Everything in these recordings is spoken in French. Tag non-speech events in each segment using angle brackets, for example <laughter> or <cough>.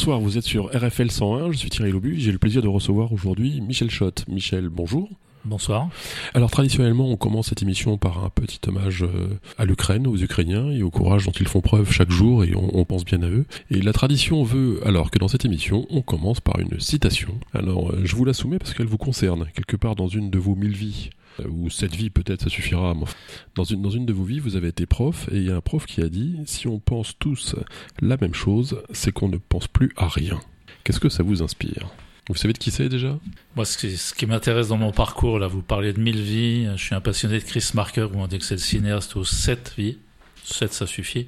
Bonsoir, vous êtes sur RFL 101, je suis Thierry Lobu, j'ai le plaisir de recevoir aujourd'hui Michel Schott. Michel, bonjour. Bonsoir. Alors traditionnellement, on commence cette émission par un petit hommage euh, à l'Ukraine, aux Ukrainiens et au courage dont ils font preuve chaque jour et on, pense bien à eux. Et la tradition veut alors que dans cette émission, on commence par une citation. Alors euh, je vous la soumets parce qu'elle vous concerne, quelque part dans une de vos mille vies ou cette vie peut-être ça suffira. Dans une, dans une de vos vies, vous avez été prof et il y a un prof qui a dit si on pense tous la même chose, c'est qu'on ne pense plus à rien. Qu'est-ce que ça vous inspire? Vous savez de qui c'est déjà? Moi, ce qui, ce qui m'intéresse dans mon parcours, là, vous parlez de mille vies. Je suis un passionné de Chris Marker, où on dit que c'est le cinéaste aux sept vies. Sept, ça suffit,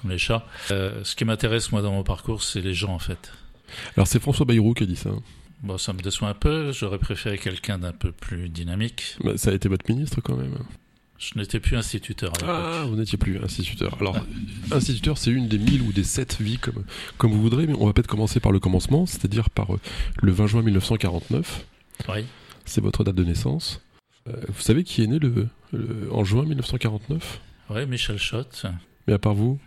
comme les chats. Euh, ce qui m'intéresse, moi, dans mon parcours, c'est les gens, en fait. Alors, c'est François Bayrou qui a dit ça. Bon, ça me déçoit un peu. J'aurais préféré quelqu'un d'un peu plus dynamique. Bah, ça a été votre ministre, quand même. Je n'étais plus instituteur. À ah, vous n'étiez plus instituteur. Alors, instituteur, c'est une des mille ou des sept vies, comme, comme vous voudrez, mais on va peut-être commencer par le commencement, c'est-à-dire par euh, le 20 juin 1949. Oui. C'est votre date de naissance. Euh, vous savez qui est né le, en juin 1949 Oui, Michel Schott. Mais à part vous?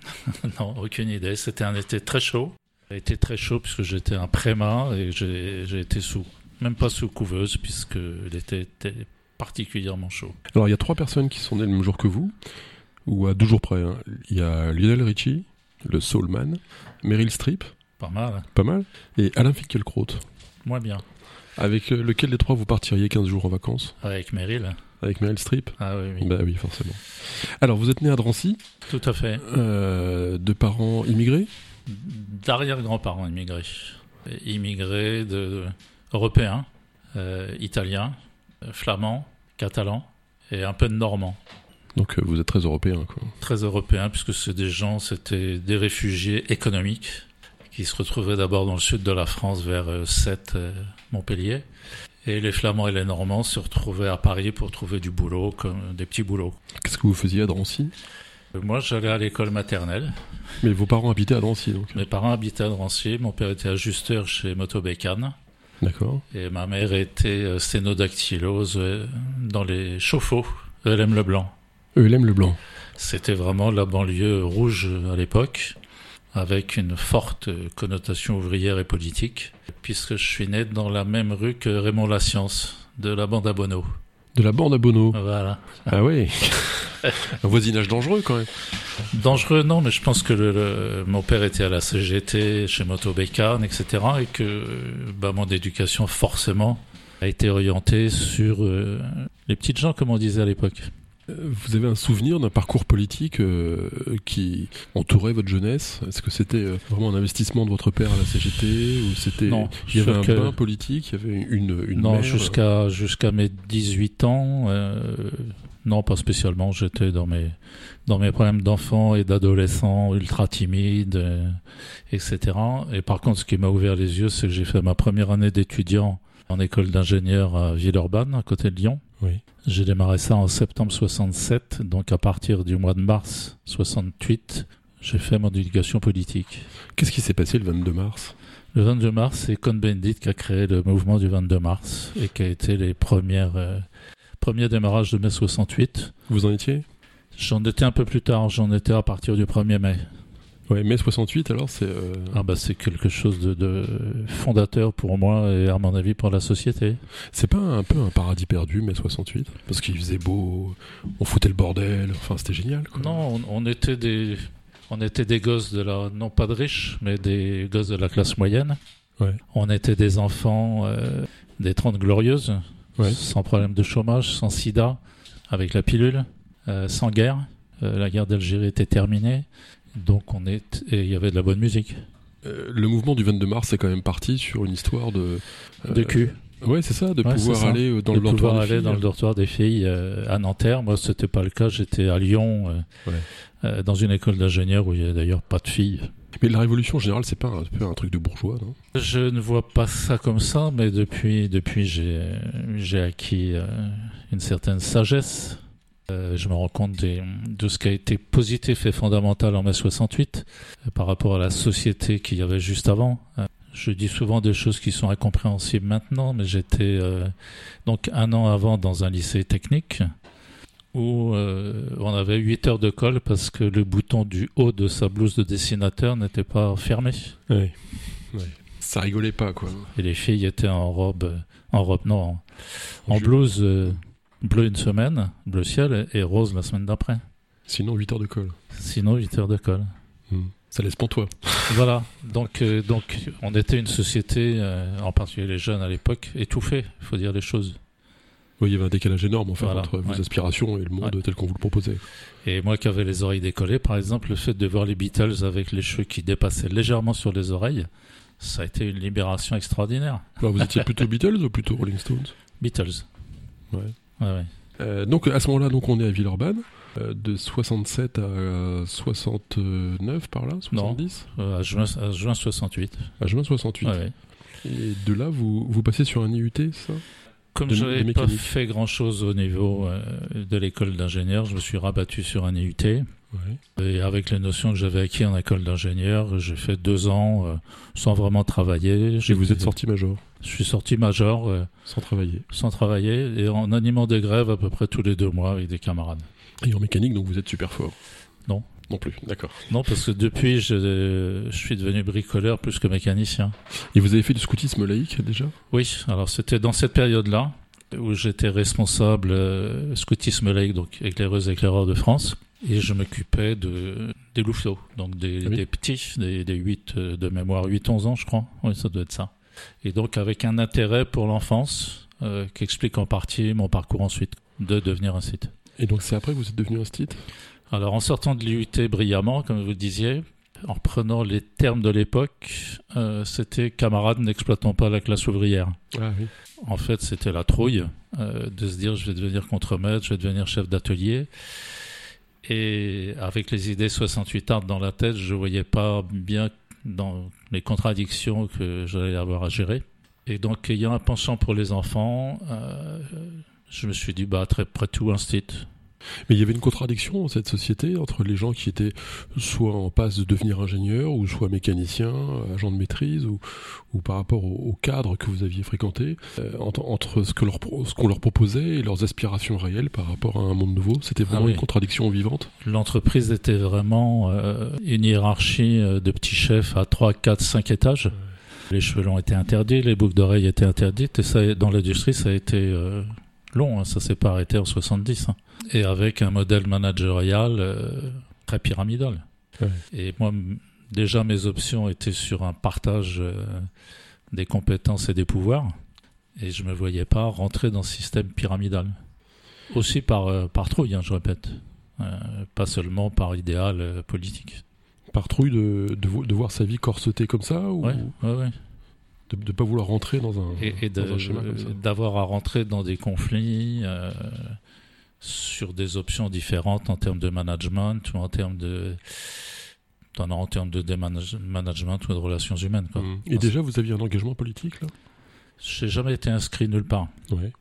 <laughs> Non, aucune idée. C'était un été très chaud. Il été très chaud puisque j'étais un prémat et j'ai été sous, même pas sous couveuse puisque l'été était particulièrement chaud. Alors il y a trois personnes qui sont nées le même jour que vous, ou à deux jours près. Hein. Il y a Lionel Richie, le Soulman, Meryl Streep. Pas mal. Pas mal. Et Alain Finkielkraut. Moi bien. Avec euh, lequel des trois vous partiriez 15 jours en vacances? Avec Meryl. Avec Meryl Streep? Ah oui, oui. Bah oui, forcément. Alors, vous êtes né à Drancy? Tout à fait. Euh, de parents immigrés? D'arrière-grands-parents immigrés. Immigrés de, européens, euh, italiens, flamand, catalan et un peu de normand. Donc euh, vous êtes très européen, quoi. Très européen, puisque c'est des gens, c'était des réfugiés économiques qui se retrouvaient d'abord dans le sud de la France, vers euh, Sète, euh, Montpellier. Et les Flamands et les Normands se retrouvaient à Paris pour trouver du boulot, comme des petits boulots. Qu'est-ce que vous faisiez à Drancy? Moi, j'allais à l'école maternelle. Mais vos parents habitaient à Drancy, donc Mes parents habitaient à Drancy. Mon père était ajusteur chez Motobécane. D'accord. Et ma mère était euh, sténodactylose euh, dans les chauffe-eau, ELM Leblanc. ELM Leblanc. C'était vraiment la banlieue rouge à l'époque, avec une forte connotation ouvrière et politique, puisque je suis né dans la même rue que Raymond Science, de la bande à Bono. De la bande à Bono Voilà. Ah oui <laughs> Un voisinage dangereux quand même. Dangereux, non, mais je pense que mon père était à la CGT, chez Moto etc. Et que bah, mon éducation, forcément, a été orientée sur euh, les petites gens, comme on disait à l'époque. Euh, vous avez un souvenir d'un parcours politique euh, qui entourait votre jeunesse? Est-ce que c'était vraiment un investissement de votre père à la CGT ou c'était non, il y avait un bain politique, il y avait une, une non jusqu'à jusqu'à mes 18 ans non, pas spécialement. J'étais dans mes, dans mes problèmes d'enfant et d'adolescent ultra timide, euh, etc. Et par contre, ce qui m'a ouvert les yeux, c'est que j'ai fait ma première année d'étudiant en école d'ingénieur à Villeurbanne, à côté de Lyon. Oui. J'ai démarré ça en septembre 67, donc à partir du mois de mars 68, j'ai fait mon éducation politique. Qu'est-ce qui s'est passé le 22 mars? Le 22 mars, c'est Cohn-Bendit qui a créé le mouvement du 22 mars et qui a été les premières euh, Premier démarrage de mai 68. Vous en étiez? J'en étais un peu plus tard, j'en étais à partir du 1er mai. Ouais, mai 68 alors c'est... Euh, ah bah c'est quelque chose de, fondateur pour moi et à mon avis pour la société. C'est pas un peu un paradis perdu mai 68 Parce qu'il faisait beau, on foutait le bordel, enfin c'était génial quoi. Non, on, était des... On était des gosses de la... Non pas de riches, mais des gosses de la classe moyenne. Ouais. On était des enfants euh, des Trente Glorieuses sans problème de chômage, sans sida, avec la pilule, euh, sans guerre. Euh, la guerre d'Algérie était terminée, donc on est et il y avait de la bonne musique. Euh, le mouvement du 22 mars est quand même parti sur une histoire de de cul. Ouais, c'est ça, de pouvoir aller dans le dortoir des aller dans le dortoir des filles à Nanterre. Moi, c'était pas le cas. J'étais à Lyon, dans une école d'ingénieurs où il y a d'ailleurs pas de filles. Mais la révolution en général, c'est pas un, peu un truc de bourgeois, non? Je ne vois pas ça comme ça, mais depuis, depuis j'ai, j'ai acquis euh, une certaine sagesse. Euh, je me rends compte de ce qui a été positif et fondamental en mai 68 euh, par rapport à la société qu'il y avait juste avant. Je dis souvent des choses qui sont incompréhensibles maintenant, mais j'étais donc un an avant dans un lycée technique où euh, on avait 8 heures de colle parce que le bouton du haut de sa blouse de dessinateur n'était pas fermé. Oui. Ça rigolait pas, quoi. Et les filles étaient en robe, en robe, non, en, blouse euh, bleu une semaine, bleu ciel, et rose la semaine d'après. Sinon, 8 heures de colle. Sinon, 8 heures de colle. Hmm. Ça laisse pour toi. <laughs> Voilà, donc, euh, donc on était une société, euh, en particulier les jeunes à l'époque, étouffée, il faut dire les choses. Oui, il y avait un décalage énorme enfin, Voilà, entre vos ouais. aspirations et le monde tel qu'on vous le proposait. Et moi qui avais les oreilles décollées, par exemple, le fait de voir les Beatles avec les cheveux qui dépassaient légèrement sur les oreilles, ça a été une libération extraordinaire. Alors, vous étiez <laughs> plutôt Beatles ou plutôt Rolling Stones? Beatles. Ouais. Ouais, ouais. Euh, donc à ce moment-là, donc on est à Villeurbanne, euh, de 67 à euh, 69 par là, 70 Euh, à, juin, à juin 68. À juin 68. Ouais, ouais. Et de là, vous, vous passez sur un IUT, ça? Comme je n'avais pas fait grand-chose au niveau euh, de l'école d'ingénieur, je me suis rabattu sur un IUT. Ouais. Et avec les notions que j'avais acquis en école d'ingénieur, j'ai fait deux ans euh, sans vraiment travailler. Et vous êtes sorti major, Je suis sorti major euh, sans travailler. sans travailler et en animant des grèves à peu près tous les deux mois avec des camarades. Et en mécanique, donc vous êtes super fort Non. Plus, d'accord. Non, parce que depuis, je, je suis devenu bricoleur plus que mécanicien. Et vous avez fait du scoutisme laïque déjà? Oui, alors c'était dans cette période-là où j'étais responsable euh, scoutisme laïque, donc éclaireuse éclaireur de France, et je m'occupais de, des louveteaux, donc des, Ah oui. des petits, des, des 8 euh, de mémoire, 8-11 ans je crois, oui ça doit être ça. Et donc avec un intérêt pour l'enfance euh, qui explique en partie mon parcours ensuite de devenir un site. Et donc c'est après que vous êtes devenu un stit Alors en sortant de l'IUT brillamment, comme vous le disiez, en reprenant les termes de l'époque, euh, c'était camarades n'exploitons pas la classe ouvrière. Ah oui. En fait, c'était la trouille euh, de se dire je vais devenir contremaître, je vais devenir chef d'atelier. Et avec les idées 68 art dans la tête, je voyais pas bien dans les contradictions que j'allais avoir à gérer. Et donc, ayant un penchant pour les enfants, euh, je me suis dit, bah, très près tout, un site. Mais il y avait une contradiction dans cette société entre les gens qui étaient soit en passe de devenir ingénieur, ou soit mécanicien, agent de maîtrise, ou, ou par rapport au, au cadre que vous aviez fréquenté, euh, entre, entre ce que leur qu'on leur proposait et leurs aspirations réelles par rapport à un monde nouveau. C'était vraiment Ah oui. une contradiction vivante. L'entreprise était vraiment euh, une hiérarchie euh, de petits chefs à 3, 4, 5 étages. Les cheveux longs étaient interdits, les boucles d'oreilles étaient interdites, et ça, dans l'industrie, ça a été euh, long, hein, ça s'est pas arrêté en 70. hein. Et avec un modèle managérial euh, très pyramidal. Ouais. Et moi, déjà, mes options étaient sur un partage euh, des compétences et des pouvoirs, et je me voyais pas rentrer dans ce système pyramidal. Aussi par, euh, par trouille, hein, je répète. Pas seulement par idéal politique. Par trouille de, de voir sa vie corsetée comme ça, ou? Ouais, ouais, ouais. De ne pas vouloir rentrer dans un, Et, et de- dans un schéma comme ça. d'avoir à rentrer dans des conflits euh, sur des options différentes en termes de management ou en termes de en, termes de management ou de relations humaines. Quoi. Mm. Et déjà, vous aviez un engagement politique, là? J'ai jamais été inscrit nulle part. Ouais.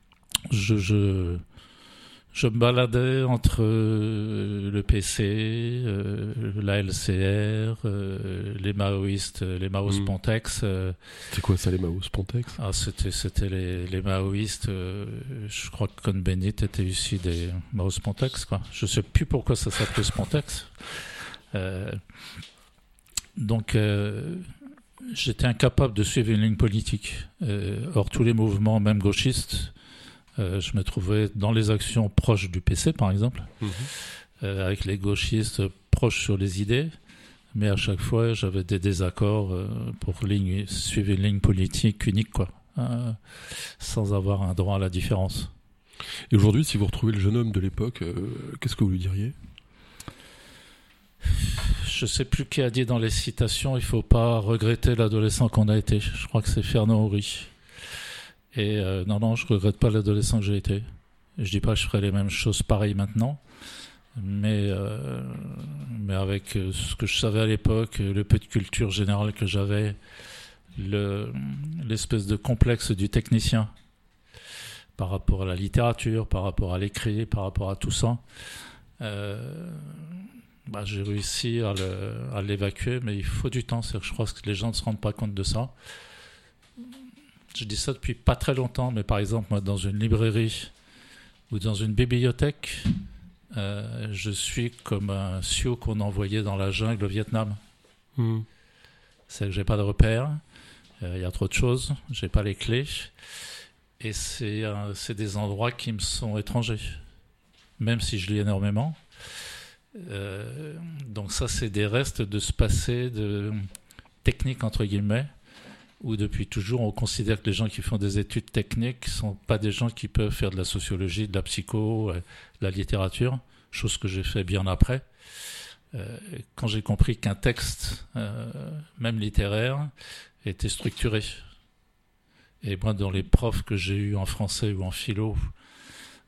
Je, je, je me baladais entre euh, le PC, euh, la LCR, euh, les maoïstes, les Maos Mm. Pontex. euh, C'était quoi ça, les Maos Pontex? Ah, c'était, c'était les, les maoïstes. euh, je crois que Cohn-Bendit était issu des Maos Pontex, quoi. Je sais plus pourquoi ça s'appelait Spontex. Euh, donc, euh, j'étais incapable de suivre une ligne politique. Euh, or, tous les mouvements, même gauchistes, euh, je me trouvais dans les actions proches du PC, par exemple, Mhm. euh, avec les gauchistes proches sur les idées. Mais à chaque fois, j'avais des désaccords euh, pour ligne, suivre une ligne politique unique, quoi, euh, sans avoir un droit à la différence. Et aujourd'hui, si vous retrouvez le jeune homme de l'époque, euh, qu'est-ce que vous lui diriez? Je sais plus qui a dit dans les citations, il faut pas regretter l'adolescent qu'on a été. Je crois que c'est Fernand Horry. Et euh, non, non, je regrette pas l'adolescent que j'ai été. Je dis pas que je ferai les mêmes choses pareilles maintenant, mais euh, mais avec euh, ce que je savais à l'époque, le peu de culture générale que j'avais, le l'espèce de complexe du technicien par rapport à la littérature, par rapport à l'écrit, par rapport à tout ça. Bah, j'ai réussi à l'évacuer, mais il faut du temps. Je crois que les gens ne se rendent pas compte de ça. Je dis ça depuis pas très longtemps, mais par exemple, moi, dans une librairie ou dans une bibliothèque, euh, je suis comme un sioux qu'on envoyait dans la jungle au Vietnam. Hmm. C'est que j'ai pas de repères. Il y a trop de choses, j'ai pas les clés. Et c'est des endroits qui me sont étrangers, même si je lis énormément. donc ça, c'est des restes de ce passé de technique, entre guillemets, où depuis toujours on considère que les gens qui font des études techniques sont pas des gens qui peuvent faire de la sociologie, de la psycho, de la littérature, chose que j'ai fait bien après. Euh, quand j'ai compris qu'un texte, euh, même littéraire, était structuré. Et moi, dans les profs que j'ai eus en français ou en philo,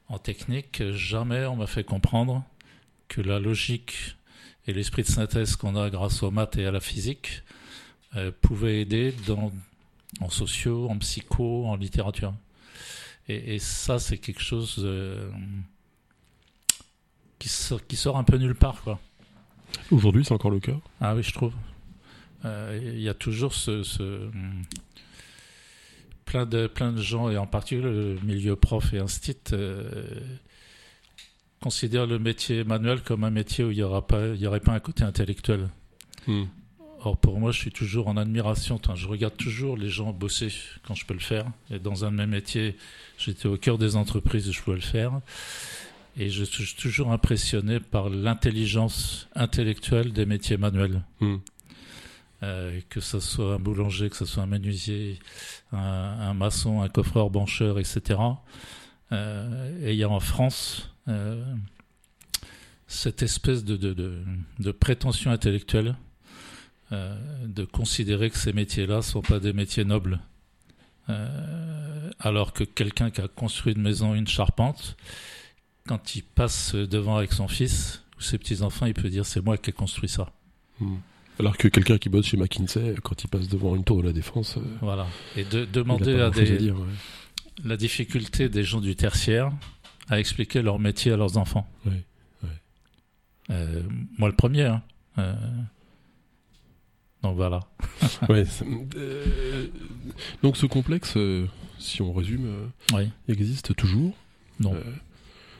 en technique, jamais on m'a fait comprendre que la logique et l'esprit de synthèse qu'on a grâce aux maths et à la physique euh, pouvaient aider dans, en sociaux, en psycho, en littérature. Et, ça, c'est quelque chose qui, sort, qui sort un peu nulle part, quoi. Aujourd'hui, c'est encore le cas? Ah oui, je trouve. Euh, il y a toujours ce, plein de plein de gens et en particulier le milieu prof et instit euh, considèrent le métier manuel comme un métier où il n'y aura pas il y aurait pas un côté intellectuel. Hmm. Or pour moi, je suis toujours en admiration. je regarde toujours les gens bosser quand je peux le faire. Et dans un même métier, j'étais au cœur des entreprises et je pouvais le faire. Et je suis toujours impressionné par l'intelligence intellectuelle des métiers manuels. Hmm. Euh, que ce soit un boulanger, que ce soit un menuisier, un, maçon, un coffreur, bancheur, etc. Euh, et il y a en France euh, cette espèce de, de, de, de prétention intellectuelle de considérer que ces métiers-là ne sont pas des métiers nobles. alors que quelqu'un qui a construit une maison, une charpente, quand il passe devant avec son fils ou ses petits-enfants, il peut dire c'est moi qui ai construit ça. Hmm. Alors que quelqu'un qui bosse chez McKinsey, quand il passe devant une tour de la défense. Euh, voilà. Et de demander à des. La difficulté des gens du tertiaire à expliquer leur métier à leurs enfants. Oui, euh, moi, le premier. Hein. Euh, donc voilà. <laughs> ouais, donc ce complexe, si on résume, existe toujours. Non.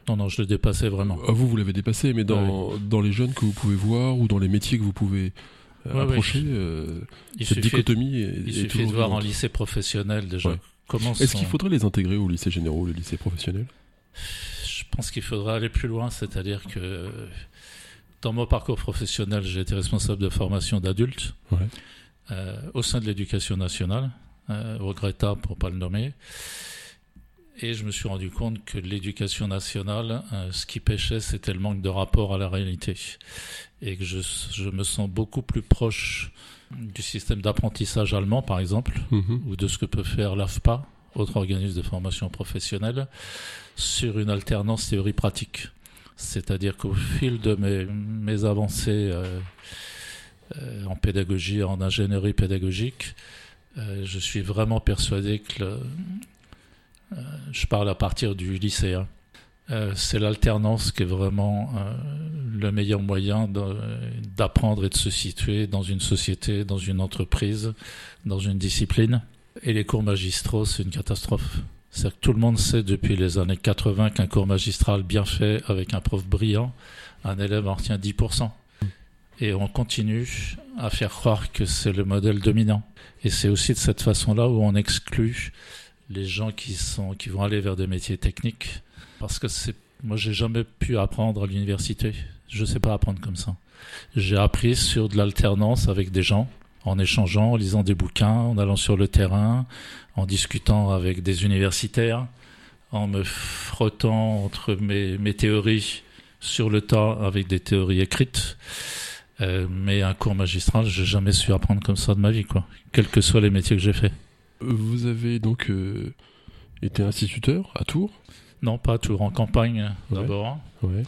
Non, non, je le dépassais vraiment. Ah, vous, vous l'avez dépassé, mais dans, dans les jeunes que vous pouvez voir ou dans les métiers que vous pouvez euh, approcher, euh, cette dichotomie est, Il suffit de voir en lycée professionnel déjà. Comment Est-ce qu'il faudrait les intégrer au lycée généraux, le lycée professionnel Je pense qu'il faudrait aller plus loin, c'est-à-dire que dans mon parcours professionnel, j'ai été responsable de formation d'adultes euh, au sein de l'éducation nationale, regrettable pour pas le nommer. Et je me suis rendu compte que l'éducation nationale, euh, ce qui pêchait, c'était le manque de rapport à la réalité. Et que je, je me sens beaucoup plus proche du système d'apprentissage allemand, par exemple, mhm. ou de ce que peut faire l'AFPA, autre organisme de formation professionnelle, sur une alternance théorie-pratique. C'est-à-dire qu'au fil de mes, avancées euh, euh, en pédagogie, en ingénierie pédagogique, je suis vraiment persuadé que euh, je parle à partir du lycée. Hein. Euh, c'est l'alternance qui est vraiment euh, le meilleur moyen d'apprendre et de se situer dans une société, dans une entreprise, dans une discipline. Et les cours magistraux, c'est une catastrophe. C'est que tout le monde sait depuis les années 80 qu'un cours magistral bien fait avec un prof brillant, un élève en retient 10%. Et on continue à faire croire que c'est le modèle dominant. Et c'est aussi de cette façon-là où on exclut les gens qui sont qui vont aller vers des métiers techniques parce que c'est moi j'ai jamais pu apprendre à l'université je sais pas apprendre comme ça j'ai appris sur de l'alternance avec des gens en échangeant en lisant des bouquins en allant sur le terrain en discutant avec des universitaires en me frottant entre mes, mes théories sur le tas avec des théories écrites. Euh, mais un cours magistral j'ai jamais su apprendre comme ça de ma vie quoi. Quels que soient les métiers que j'ai fait vous avez donc euh, été instituteur à Tours? Non, pas à Tours, en campagne d'abord. Ouais.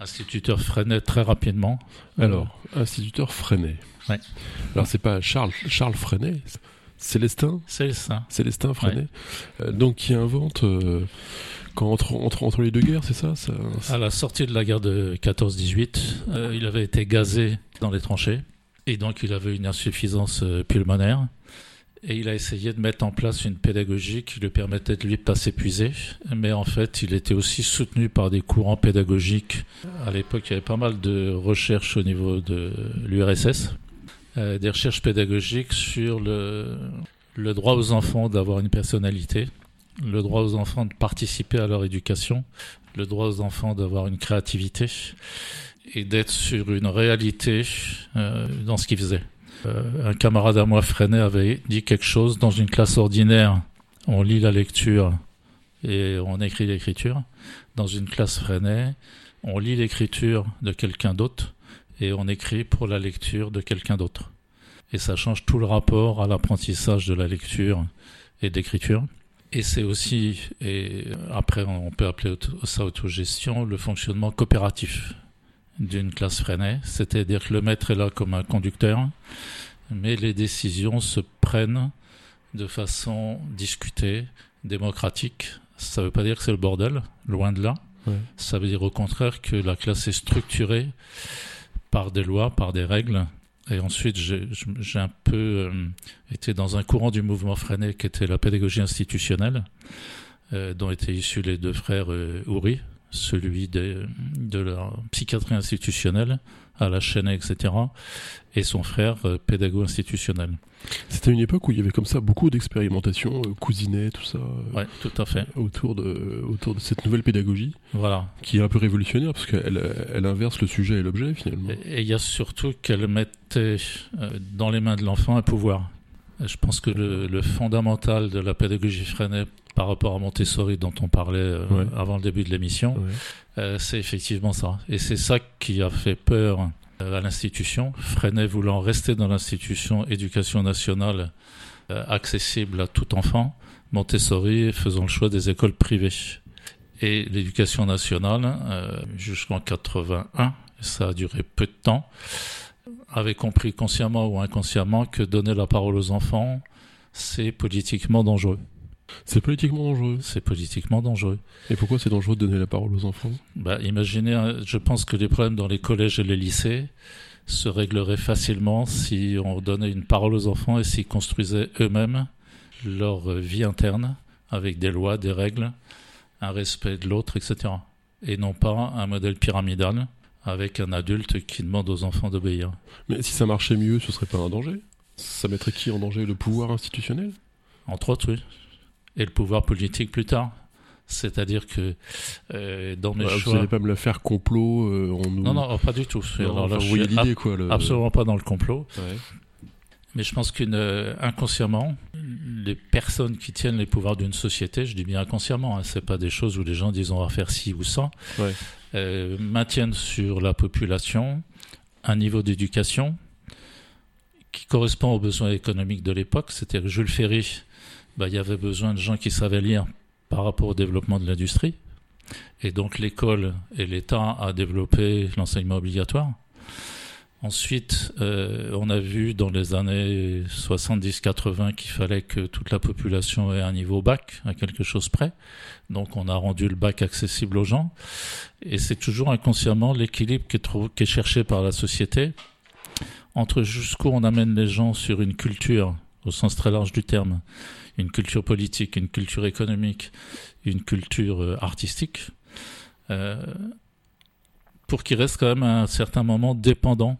Instituteur Freinet très rapidement. Alors, instituteur Freinet. Ouais. Alors, c'est pas Charles, Charles Freinet, Célestin Célestin. Célestin Freinet. Euh, donc, qui invente. Euh, quand entre, entre, entre, les deux guerres, c'est ça, ça, À la sortie de la guerre de 14-18, il avait été gazé dans les tranchées. Et donc, il avait une insuffisance pulmonaire. Et il a essayé de mettre en place une pédagogie qui lui permettait de lui pas s'épuiser. Mais en fait, il était aussi soutenu par des courants pédagogiques. À l'époque, il y avait pas mal de recherches au niveau de l'URSS, euh, des recherches pédagogiques sur le, le droit aux enfants d'avoir une personnalité, le droit aux enfants de participer à leur éducation, le droit aux enfants d'avoir une créativité et d'être sur une réalité euh, dans ce qu'ils faisaient. Euh, un camarade à moi, Freinet, avait dit quelque chose dans une classe ordinaire. On lit la lecture et on écrit l'écriture. Dans une classe Freinet, on lit l'écriture de quelqu'un d'autre et on écrit pour la lecture de quelqu'un d'autre. Et ça change tout le rapport à l'apprentissage de la lecture et d'écriture. Et c'est aussi, et après on peut appeler ça autogestion, le fonctionnement coopératif d'une classe freinée, c'est-à-dire que le maître est là comme un conducteur, mais les décisions se prennent de façon discutée, démocratique. Ça ne veut pas dire que c'est le bordel, loin de là. Ça veut dire au contraire que la classe est structurée par des lois, par des règles. Et ensuite, j'ai un peu euh, été dans un courant du mouvement freiné qui était la pédagogie institutionnelle, euh, dont étaient issus les deux frères euh, Houry, celui de, de la psychiatrie institutionnelle à la chaîne, etc., et son frère euh, pédago institutionnel. C'était une époque où il y avait comme ça beaucoup d'expérimentation, euh, cousinet, tout ça. Euh, ouais, tout à fait. Autour de, autour de cette nouvelle pédagogie. Voilà. Qui est un peu révolutionnaire parce qu'elle elle inverse le sujet et l'objet finalement. Et il y a surtout qu'elle mettait dans les mains de l'enfant un pouvoir. Je pense que le, le, fondamental de la pédagogie freinée par rapport à Montessori dont on parlait euh, avant le début de l'émission, euh, c'est effectivement ça. Et c'est ça qui a fait peur euh, à l'institution. Freinet voulant rester dans l'institution éducation nationale accessible à tout enfant, Montessori faisant le choix des écoles privées. Et l'éducation nationale, jusqu'en 81, ça a duré peu de temps, avait compris consciemment ou inconsciemment que donner la parole aux enfants, c'est politiquement dangereux. C'est politiquement dangereux. C'est politiquement dangereux. Et pourquoi c'est dangereux de donner la parole aux enfants? Bah, Imaginez, hein, je pense que les problèmes dans les collèges et les lycées se régleraient facilement si on donnait une parole aux enfants et s'ils construisaient eux-mêmes leur vie interne avec des lois, des règles, un respect de l'autre, etc. Et non pas un modèle pyramidal avec un adulte qui demande aux enfants d'obéir. Mais si ça marchait mieux, ce serait pas un danger? Ça mettrait qui en danger? Le pouvoir institutionnel? Entre autres, oui et le pouvoir politique plus tard. C'est-à-dire que euh, dans mes choix... Vous n'allez pas me le faire complot euh, nous... Non, non, pas du tout. Alors, là, quoi. Absolument pas dans le complot. Mais je pense qu'inconsciemment, les personnes qui tiennent les pouvoirs d'une société, je dis bien inconsciemment, hein, c'est pas des choses où les gens disent on va faire ci ou ça, euh, maintiennent sur la population un niveau d'éducation qui correspond aux besoins économiques de l'époque. C'était Jules Ferry bah, il y avait besoin de gens qui savaient lire par rapport au développement de l'industrie. Et donc l'école et l'État a développé l'enseignement obligatoire. Ensuite, euh, on a vu dans les années 70-80 qu'il fallait que toute la population ait un niveau bac, à quelque chose près. Donc on a rendu le bac accessible aux gens. Et c'est toujours inconsciemment l'équilibre qui, qui est cherché par la société entre jusqu'où on amène les gens sur une culture, au sens très large du terme, une culture politique, une culture économique, une culture euh, artistique, euh, pour qu'il reste quand même à un certain moment dépendant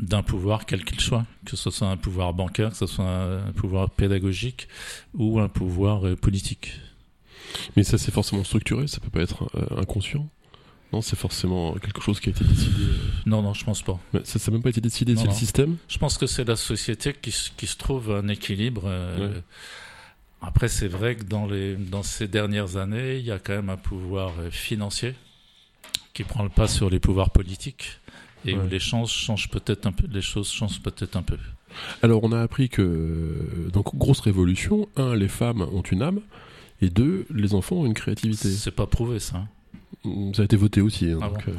d'un pouvoir quel qu'il soit, que ce soit un pouvoir bancaire, que ce soit un pouvoir pédagogique ou un pouvoir euh, politique. Mais ça c'est forcément structuré, ça peut pas être inconscient. Non, c'est forcément quelque chose qui a été décidé. Non, non, je pense pas. Mais ça n'a même pas été décidé, c'est le système? Je pense que c'est la société qui, qui, se trouve un équilibre. Euh, après, c'est vrai que dans, les, dans ces dernières années, il y a quand même un pouvoir euh, financier qui prend le pas sur les pouvoirs politiques et où les choses changent peut-être un peu. Les choses changent peut-être un peu. Alors, on a appris que donc grosse révolution. Un, les femmes ont une âme, et deux, les enfants ont une créativité. C'est pas prouvé ça. Ça a été voté aussi. Hein, ah donc, euh,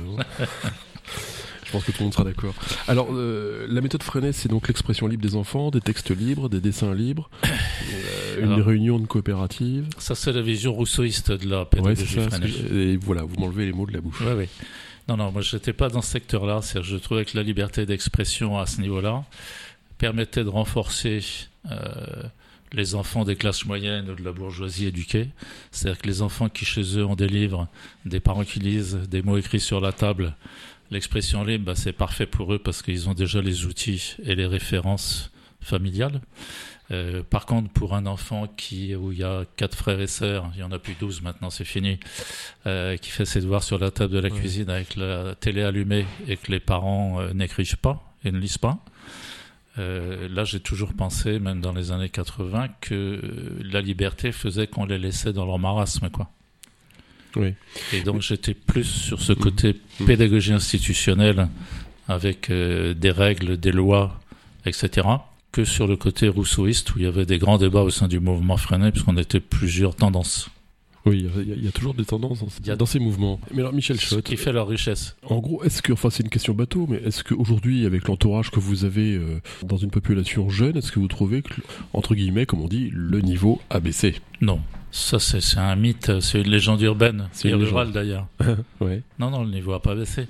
je pense que tout le monde sera d'accord. Alors, euh, la méthode Freinet, c'est donc l'expression libre des enfants, des textes libres, des dessins libres, euh, une réunion de coopérative. Ça, c'est la vision rousseauiste de la pédagogie ouais, Freinet. Et voilà, vous m'enlevez les mots de la bouche. Oui, oui. Non, non, moi, je n'étais pas dans ce secteur-là. Je trouvais que la liberté d'expression à ce niveau-là permettait de renforcer les enfants des classes moyennes ou de la bourgeoisie éduquée. C'est-à-dire que les enfants qui chez eux ont des livres, des parents qui lisent, des mots écrits sur la table, l'expression libre, bah, c'est parfait pour eux parce qu'ils ont déjà les outils et les références familiale. Euh, par contre, pour un enfant qui, où il y a quatre frères et sœurs, il y en a plus douze maintenant, c'est fini, euh, qui fait ses devoirs sur la table de la cuisine avec la télé allumée et que les parents euh, n'écrivent pas et ne lisent pas. Là, j'ai toujours pensé, même dans les années 80, que la liberté faisait qu'on les laissait dans leur marasme, quoi. Oui. Et donc, j'étais plus sur ce côté mmh. pédagogie institutionnelle avec des règles, des lois, etc que sur le côté rousseauiste où il y avait des grands débats au sein du mouvement freiné puisqu'on était plusieurs tendances. Oui, il y, a toujours des tendances dans, dans ces mouvements. Mais alors, Michel Schott. qui fait leur richesse. En gros, est-ce que, enfin, c'est une question bateau, mais est-ce qu'aujourd'hui, avec l'entourage que vous avez euh, dans une population jeune, est-ce que vous trouvez que, entre guillemets, comme on dit, le niveau a baissé? Non. Ça, c'est un mythe, c'est une légende urbaine, c'est rural d'ailleurs. <laughs> ouais. Non, non, le niveau n'a pas baissé.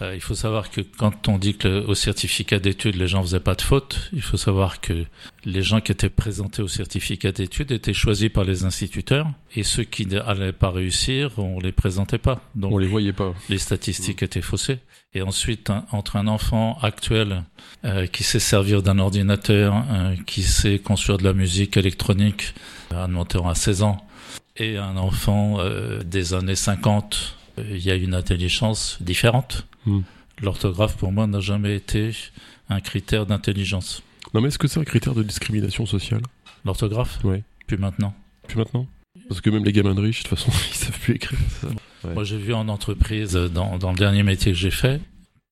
Euh, il faut savoir que quand on dit que au certificat d'études, les gens faisaient pas de faute, il faut savoir que les gens qui étaient présentés au certificat d'études étaient choisis par les instituteurs et ceux qui n'allaient pas réussir, on les présentait pas. Donc, on les voyait pas. Les statistiques étaient faussées. Et ensuite, entre un enfant actuel euh, qui sait servir d'un ordinateur, euh, qui sait construire de la musique électronique, un monteur à 16 ans, et un enfant euh, des années 50, il y a une intelligence différente. Hmm. L'orthographe, pour moi, n'a jamais été un critère d'intelligence. Non, mais est-ce que c'est un critère de discrimination sociale? L'orthographe? Oui. Plus maintenant. Plus maintenant? Parce que même les gamins de riches, de toute façon, <laughs> ils savent plus écrire. Ça. Moi, j'ai vu en entreprise, dans, dans le dernier métier que j'ai fait,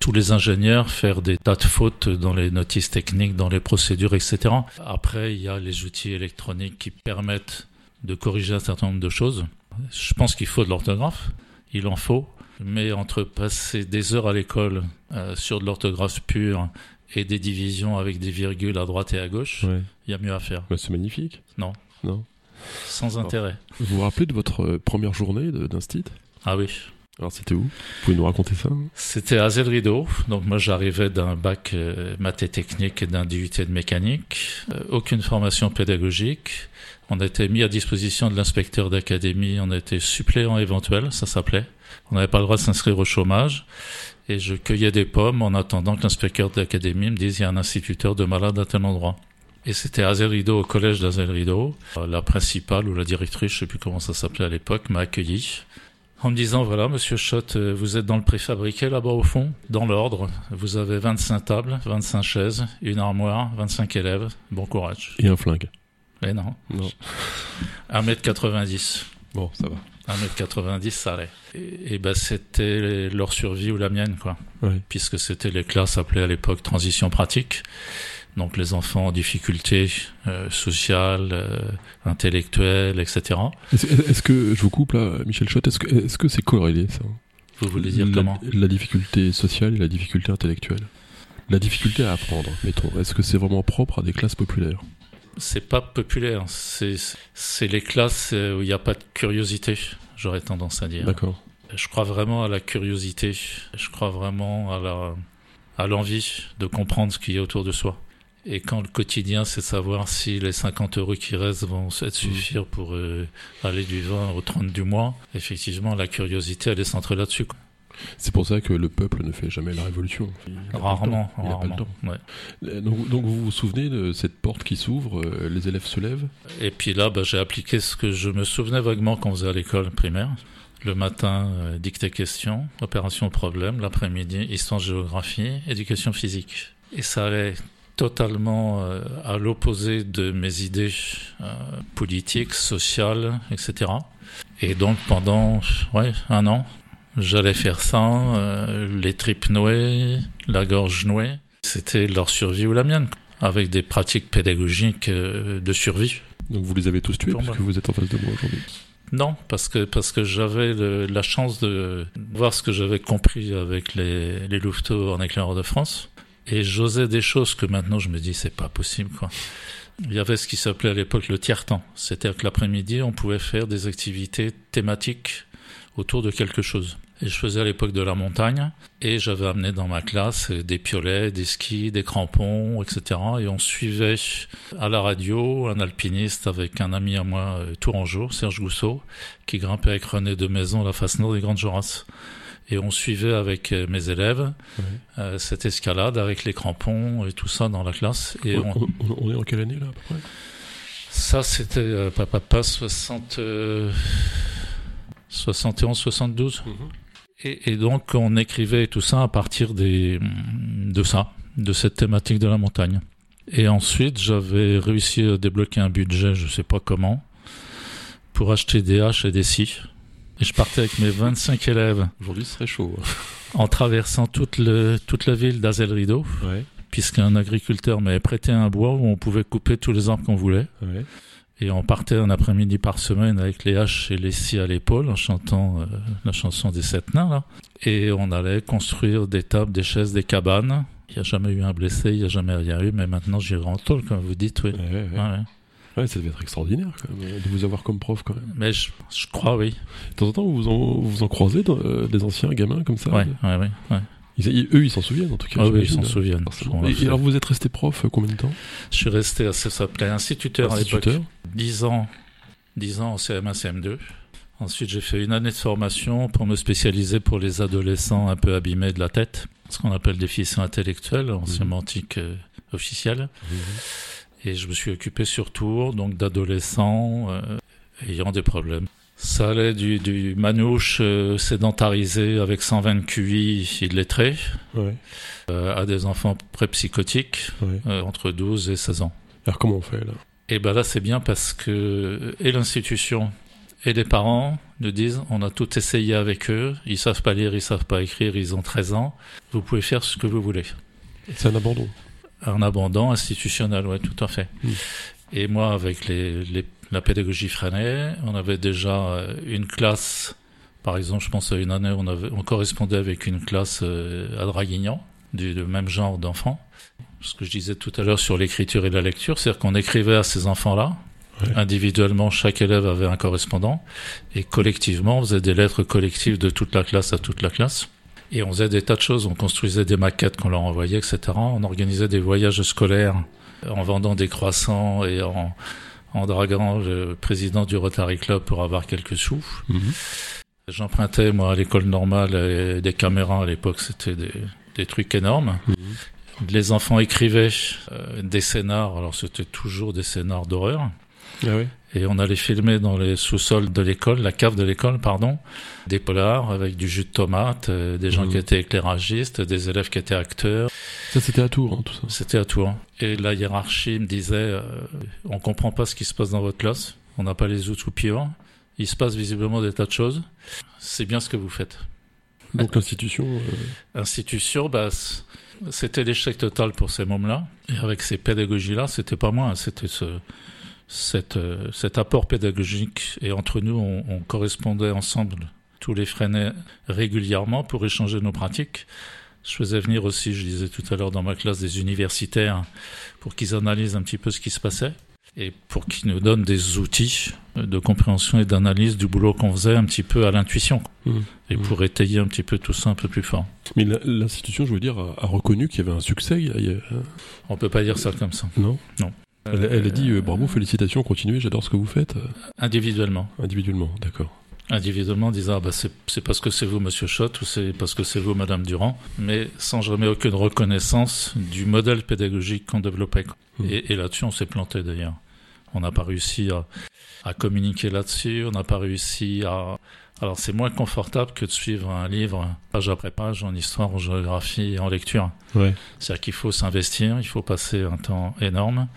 tous les ingénieurs faire des tas de fautes dans les notices techniques, dans les procédures, etc. Après, il y a les outils électroniques qui permettent de corriger un certain nombre de choses. Je pense qu'il faut de l'orthographe, il en faut, mais entre passer des heures à l'école euh, sur de l'orthographe pure et des divisions avec des virgules à droite et à gauche, il y a mieux à faire. Bah, c'est magnifique. Non. Non. Sans intérêt. Vous vous rappelez de votre euh, première journée d'instit? Ah oui. Alors c'était où? Vous pouvez nous raconter ça? C'était à Rideau. Donc moi j'arrivais d'un bac euh, maths et technique et d'un DUT de mécanique. Euh, aucune formation pédagogique. On a été mis à disposition de l'inspecteur d'académie. On a été suppléant éventuel, ça s'appelait. On n'avait pas le droit de s'inscrire au chômage. Et je cueillais des pommes en attendant que l'inspecteur d'académie me dise il y a un instituteur de malade à tel endroit. Et c'était à Rideau, au collège Rideau. La principale ou la directrice, je sais plus comment ça s'appelait à l'époque, m'a accueilli en me disant voilà monsieur Schott euh, vous êtes dans le préfabriqué là-bas au fond dans l'ordre. Vous avez 25 tables 25 chaises une armoire 25 élèves. Bon courage. Et un flingue. Mais non. Non. 1m90 bon ça va. 1m90 ça allait. Et, et ben c'était leur survie ou la mienne quoi. Puisque c'était les classes appelées à l'époque transition pratique donc les enfants en difficulté euh, sociale, euh, intellectuelle, etc. Est-ce que, je vous coupe là, Michel Schott, est-ce que c'est corrélé ça? Vous voulez dire comment? La difficulté sociale et la difficulté intellectuelle. La difficulté à apprendre, mettons. Est-ce que c'est vraiment propre à des classes populaires? C'est pas populaire, c'est les classes où il n'y a pas de curiosité, j'aurais tendance à dire. D'accord. Je crois vraiment à la curiosité, je crois vraiment à la à l'envie de comprendre ce qui est autour de soi. Et quand le quotidien, c'est savoir si les 50 euros qui restent vont mmh. suffire pour euh, aller du 20 au 30 du mois, effectivement, la curiosité, elle est centrée là-dessus. C'est pour ça que le peuple ne fait jamais la révolution. Rarement, rarement. Euh, donc, donc, vous vous souvenez de cette porte qui s'ouvre, euh, les élèves se lèvent? Et puis là, bah, j'ai appliqué ce que je me souvenais vaguement quand on faisait à l'école primaire. Le matin, dictée question, opération problème. L'après-midi, histoire-géographie, éducation physique. Et ça allait totalement euh, à l'opposé de mes idées euh, politiques, sociales, etc. Et donc pendant ouais, un an, j'allais faire ça, euh, les tripes nouées, la gorge nouée. C'était leur survie ou la mienne, avec des pratiques pédagogiques de survie. Donc vous les avez tous tués parce que vous êtes en face de moi aujourd'hui non, parce que parce que j'avais la chance de voir ce que j'avais compris avec les, les louveteaux en éclaireur de France. Et j'osais des choses que maintenant je me dis c'est pas possible quoi. Il y avait ce qui s'appelait à l'époque le tiers-temps. C'est-à-dire que l'après-midi, on pouvait faire des activités thématiques autour de quelque chose. Et je faisais à l'époque de la montagne, et j'avais amené dans ma classe des piolets, des skis, des crampons, etc. Et on suivait à la radio un alpiniste avec un ami à moi, euh, Tourangeau, Serge Gousseau, qui grimpait avec René de Maison la face nord des Grandes Jorasses. Et on suivait avec euh, mes élèves Ouais. euh, cette escalade avec les crampons et tout ça dans la classe. Et on, on- on- on est en quelle année là à peu près? Ça, c'était euh, papa, papa, 60, euh, 71, 72. Et, et donc, on écrivait tout ça à partir des, de ça, de cette thématique de la montagne. Et ensuite, j'avais réussi à débloquer un budget, je sais pas comment, pour acheter des haches et des scies. Et je partais avec mes 25 élèves Aujourd'hui, ce serait chaud. hein. en traversant toute, le, toute la ville d'Azel Rideau, Ouais. puisqu'un agriculteur m'avait prêté un bois où on pouvait couper tous les arbres qu'on voulait. Ouais. Et on partait un après-midi par semaine avec les haches et les scies à l'épaule en chantant euh, la chanson des sept nains. Là. Et on allait construire des tables, des chaises, des cabanes. Il n'y a jamais eu un blessé, il n'y a jamais rien eu, mais maintenant j'irai en tôle, comme vous dites. Oui. Ouais, ouais, ouais. Ouais, ça devait être extraordinaire quand même, de vous avoir comme prof quand même. Mais je, je crois, oui. De temps en temps, vous vous en, vous vous en croisez dans, euh, des anciens gamins comme ça Ouais, ouais, ouais, ouais. Ils- ils- Eux, ils s'en souviennent en tout cas. Ah oui, ils s'en souviennent. Et, et alors, vous êtes resté prof euh, combien de temps? Je suis resté à ça s'appelait instituteur à l'époque. Instituteur 10 ans, 10 ans en CM1, CM2. Ensuite, j'ai fait une année de formation pour me spécialiser pour les adolescents un peu abîmés de la tête, ce qu'on appelle déficient intellectuel en Mhm. sémantique euh, officielle. Et je me suis occupé surtout donc d'adolescents euh, ayant des problèmes. Ça allait du, du manouche euh, sédentarisé avec 120 QI illettré Ouais. euh, à des enfants pré-psychotiques ouais. euh, entre 12 et 16 ans. Alors, comment on fait là? Et ben là, c'est bien parce que et l'institution et les parents nous disent on a tout essayé avec eux, ils savent pas lire, ils savent pas écrire, ils ont 13 ans, vous pouvez faire ce que vous voulez. C'est un abandon. Un abandon institutionnel, ouais, tout à fait. Mm. Et moi, avec les, les- la pédagogie freinée, on avait déjà euh, une classe, par exemple, je pense à une année, on, avait, on correspondait avec une classe euh, à Draguignan, du, du même genre d'enfants. Ce que je disais tout à l'heure sur l'écriture et la lecture, c'est-à-dire qu'on écrivait à ces enfants-là, Ouais. individuellement, chaque élève avait un correspondant, et collectivement, on faisait des lettres collectives de toute la classe à toute la classe. Et on faisait des tas de choses, on construisait des maquettes qu'on leur envoyait, etc. On organisait des voyages scolaires en vendant des croissants et en, en draguant le président du Rotary Club pour avoir quelques sous. Mhm. J'empruntais, moi, à l'école normale, euh, des caméras. À l'époque, c'était des, des trucs énormes. Mhm. Les enfants écrivaient euh, des scénars. Alors, c'était toujours des scénars d'horreur. Ah ouais Et on allait filmer dans les sous-sols de l'école, la cave de l'école, pardon, des polars avec du jus de tomate, euh, des gens Mhm. qui étaient éclairagistes, des élèves qui étaient acteurs. Ça, c'était à Tours, hein, tout ça. C'était à Tours. Et la hiérarchie me disait, euh, on comprend pas ce qui se passe dans votre classe, on n'a pas les outils pires, il se passe visiblement des tas de choses. C'est bien ce que vous faites. Donc, l'institution. euh, Institution, bah, c'était l'échec total pour ces mômes-là. Et avec ces pédagogies-là, c'était pas moi, hein, c'était ce, cet, euh, cet apport pédagogique. Et entre nous, on, on correspondait ensemble, tous les freinés régulièrement pour échanger nos pratiques. Je faisais venir aussi, je disais tout à l'heure dans ma classe, des universitaires pour qu'ils analysent un petit peu ce qui se passait et pour qu'ils nous donnent des outils de compréhension et d'analyse du boulot qu'on faisait un petit peu à l'intuition Mhm. et Mhm. pour étayer un petit peu tout ça un peu plus fort. Mais l'institution, je veux dire, a, reconnu qu'il y avait un succès. il y a- il y a- On peut pas dire ça comme ça. Non? Non. Elle, elle a dit euh, bravo, félicitations, continuez, j'adore ce que vous faites. Individuellement. individuellement, d'accord. Individuellement, en disant ah bah c'est parce que c'est vous, Monsieur Schott, ou c'est parce que c'est vous, Madame Durand, mais sans jamais aucune reconnaissance du modèle pédagogique qu'on développait. Mhm. Et, et là-dessus, on s'est planté d'ailleurs. On n'a pas réussi à, à communiquer là-dessus, on n'a pas réussi à. Alors c'est moins confortable que de suivre un livre page après page en histoire, en géographie et en lecture. Ouais. C'est-à-dire qu'il faut s'investir, il faut passer un temps énorme,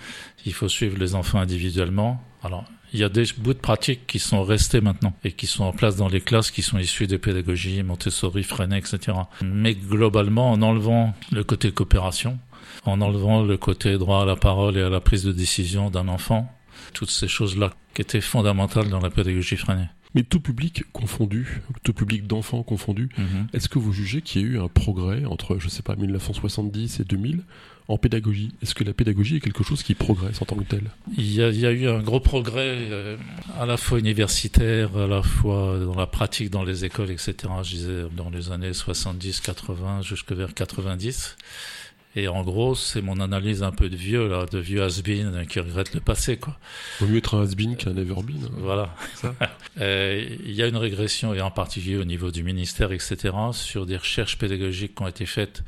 il faut suivre les enfants individuellement. Alors, il y a des bouts de pratique qui sont restés maintenant et qui sont en place dans les classes qui sont issus des pédagogies Montessori, Freinet, etc. Mais globalement, en enlevant le côté coopération, en enlevant le côté droit à la parole et à la prise de décision d'un enfant, toutes ces choses-là qui étaient fondamentales dans la pédagogie Freinet. Mais tout public confondu, tout public d'enfants confondu, Mhm. est-ce que vous jugez qu'il y a eu un progrès entre, je sais pas, 1970 et 2000 en pédagogie Est-ce que la pédagogie est quelque chose qui progresse en tant que tel? Il y, a, il y a eu un gros progrès euh, à la fois universitaire, à la fois dans la pratique dans les écoles, etc. Je disais dans les années 70, 80, jusque vers 90. Et en gros, c'est mon analyse un peu de vieux, là, de vieux has-been qui regrette le passé, quoi. Vaut mieux être un has-been qu'un never-been. hein. Voilà. <laughs> Euh, Il y a une régression, et en particulier au niveau du ministère, etc., sur des recherches pédagogiques qui ont été faites,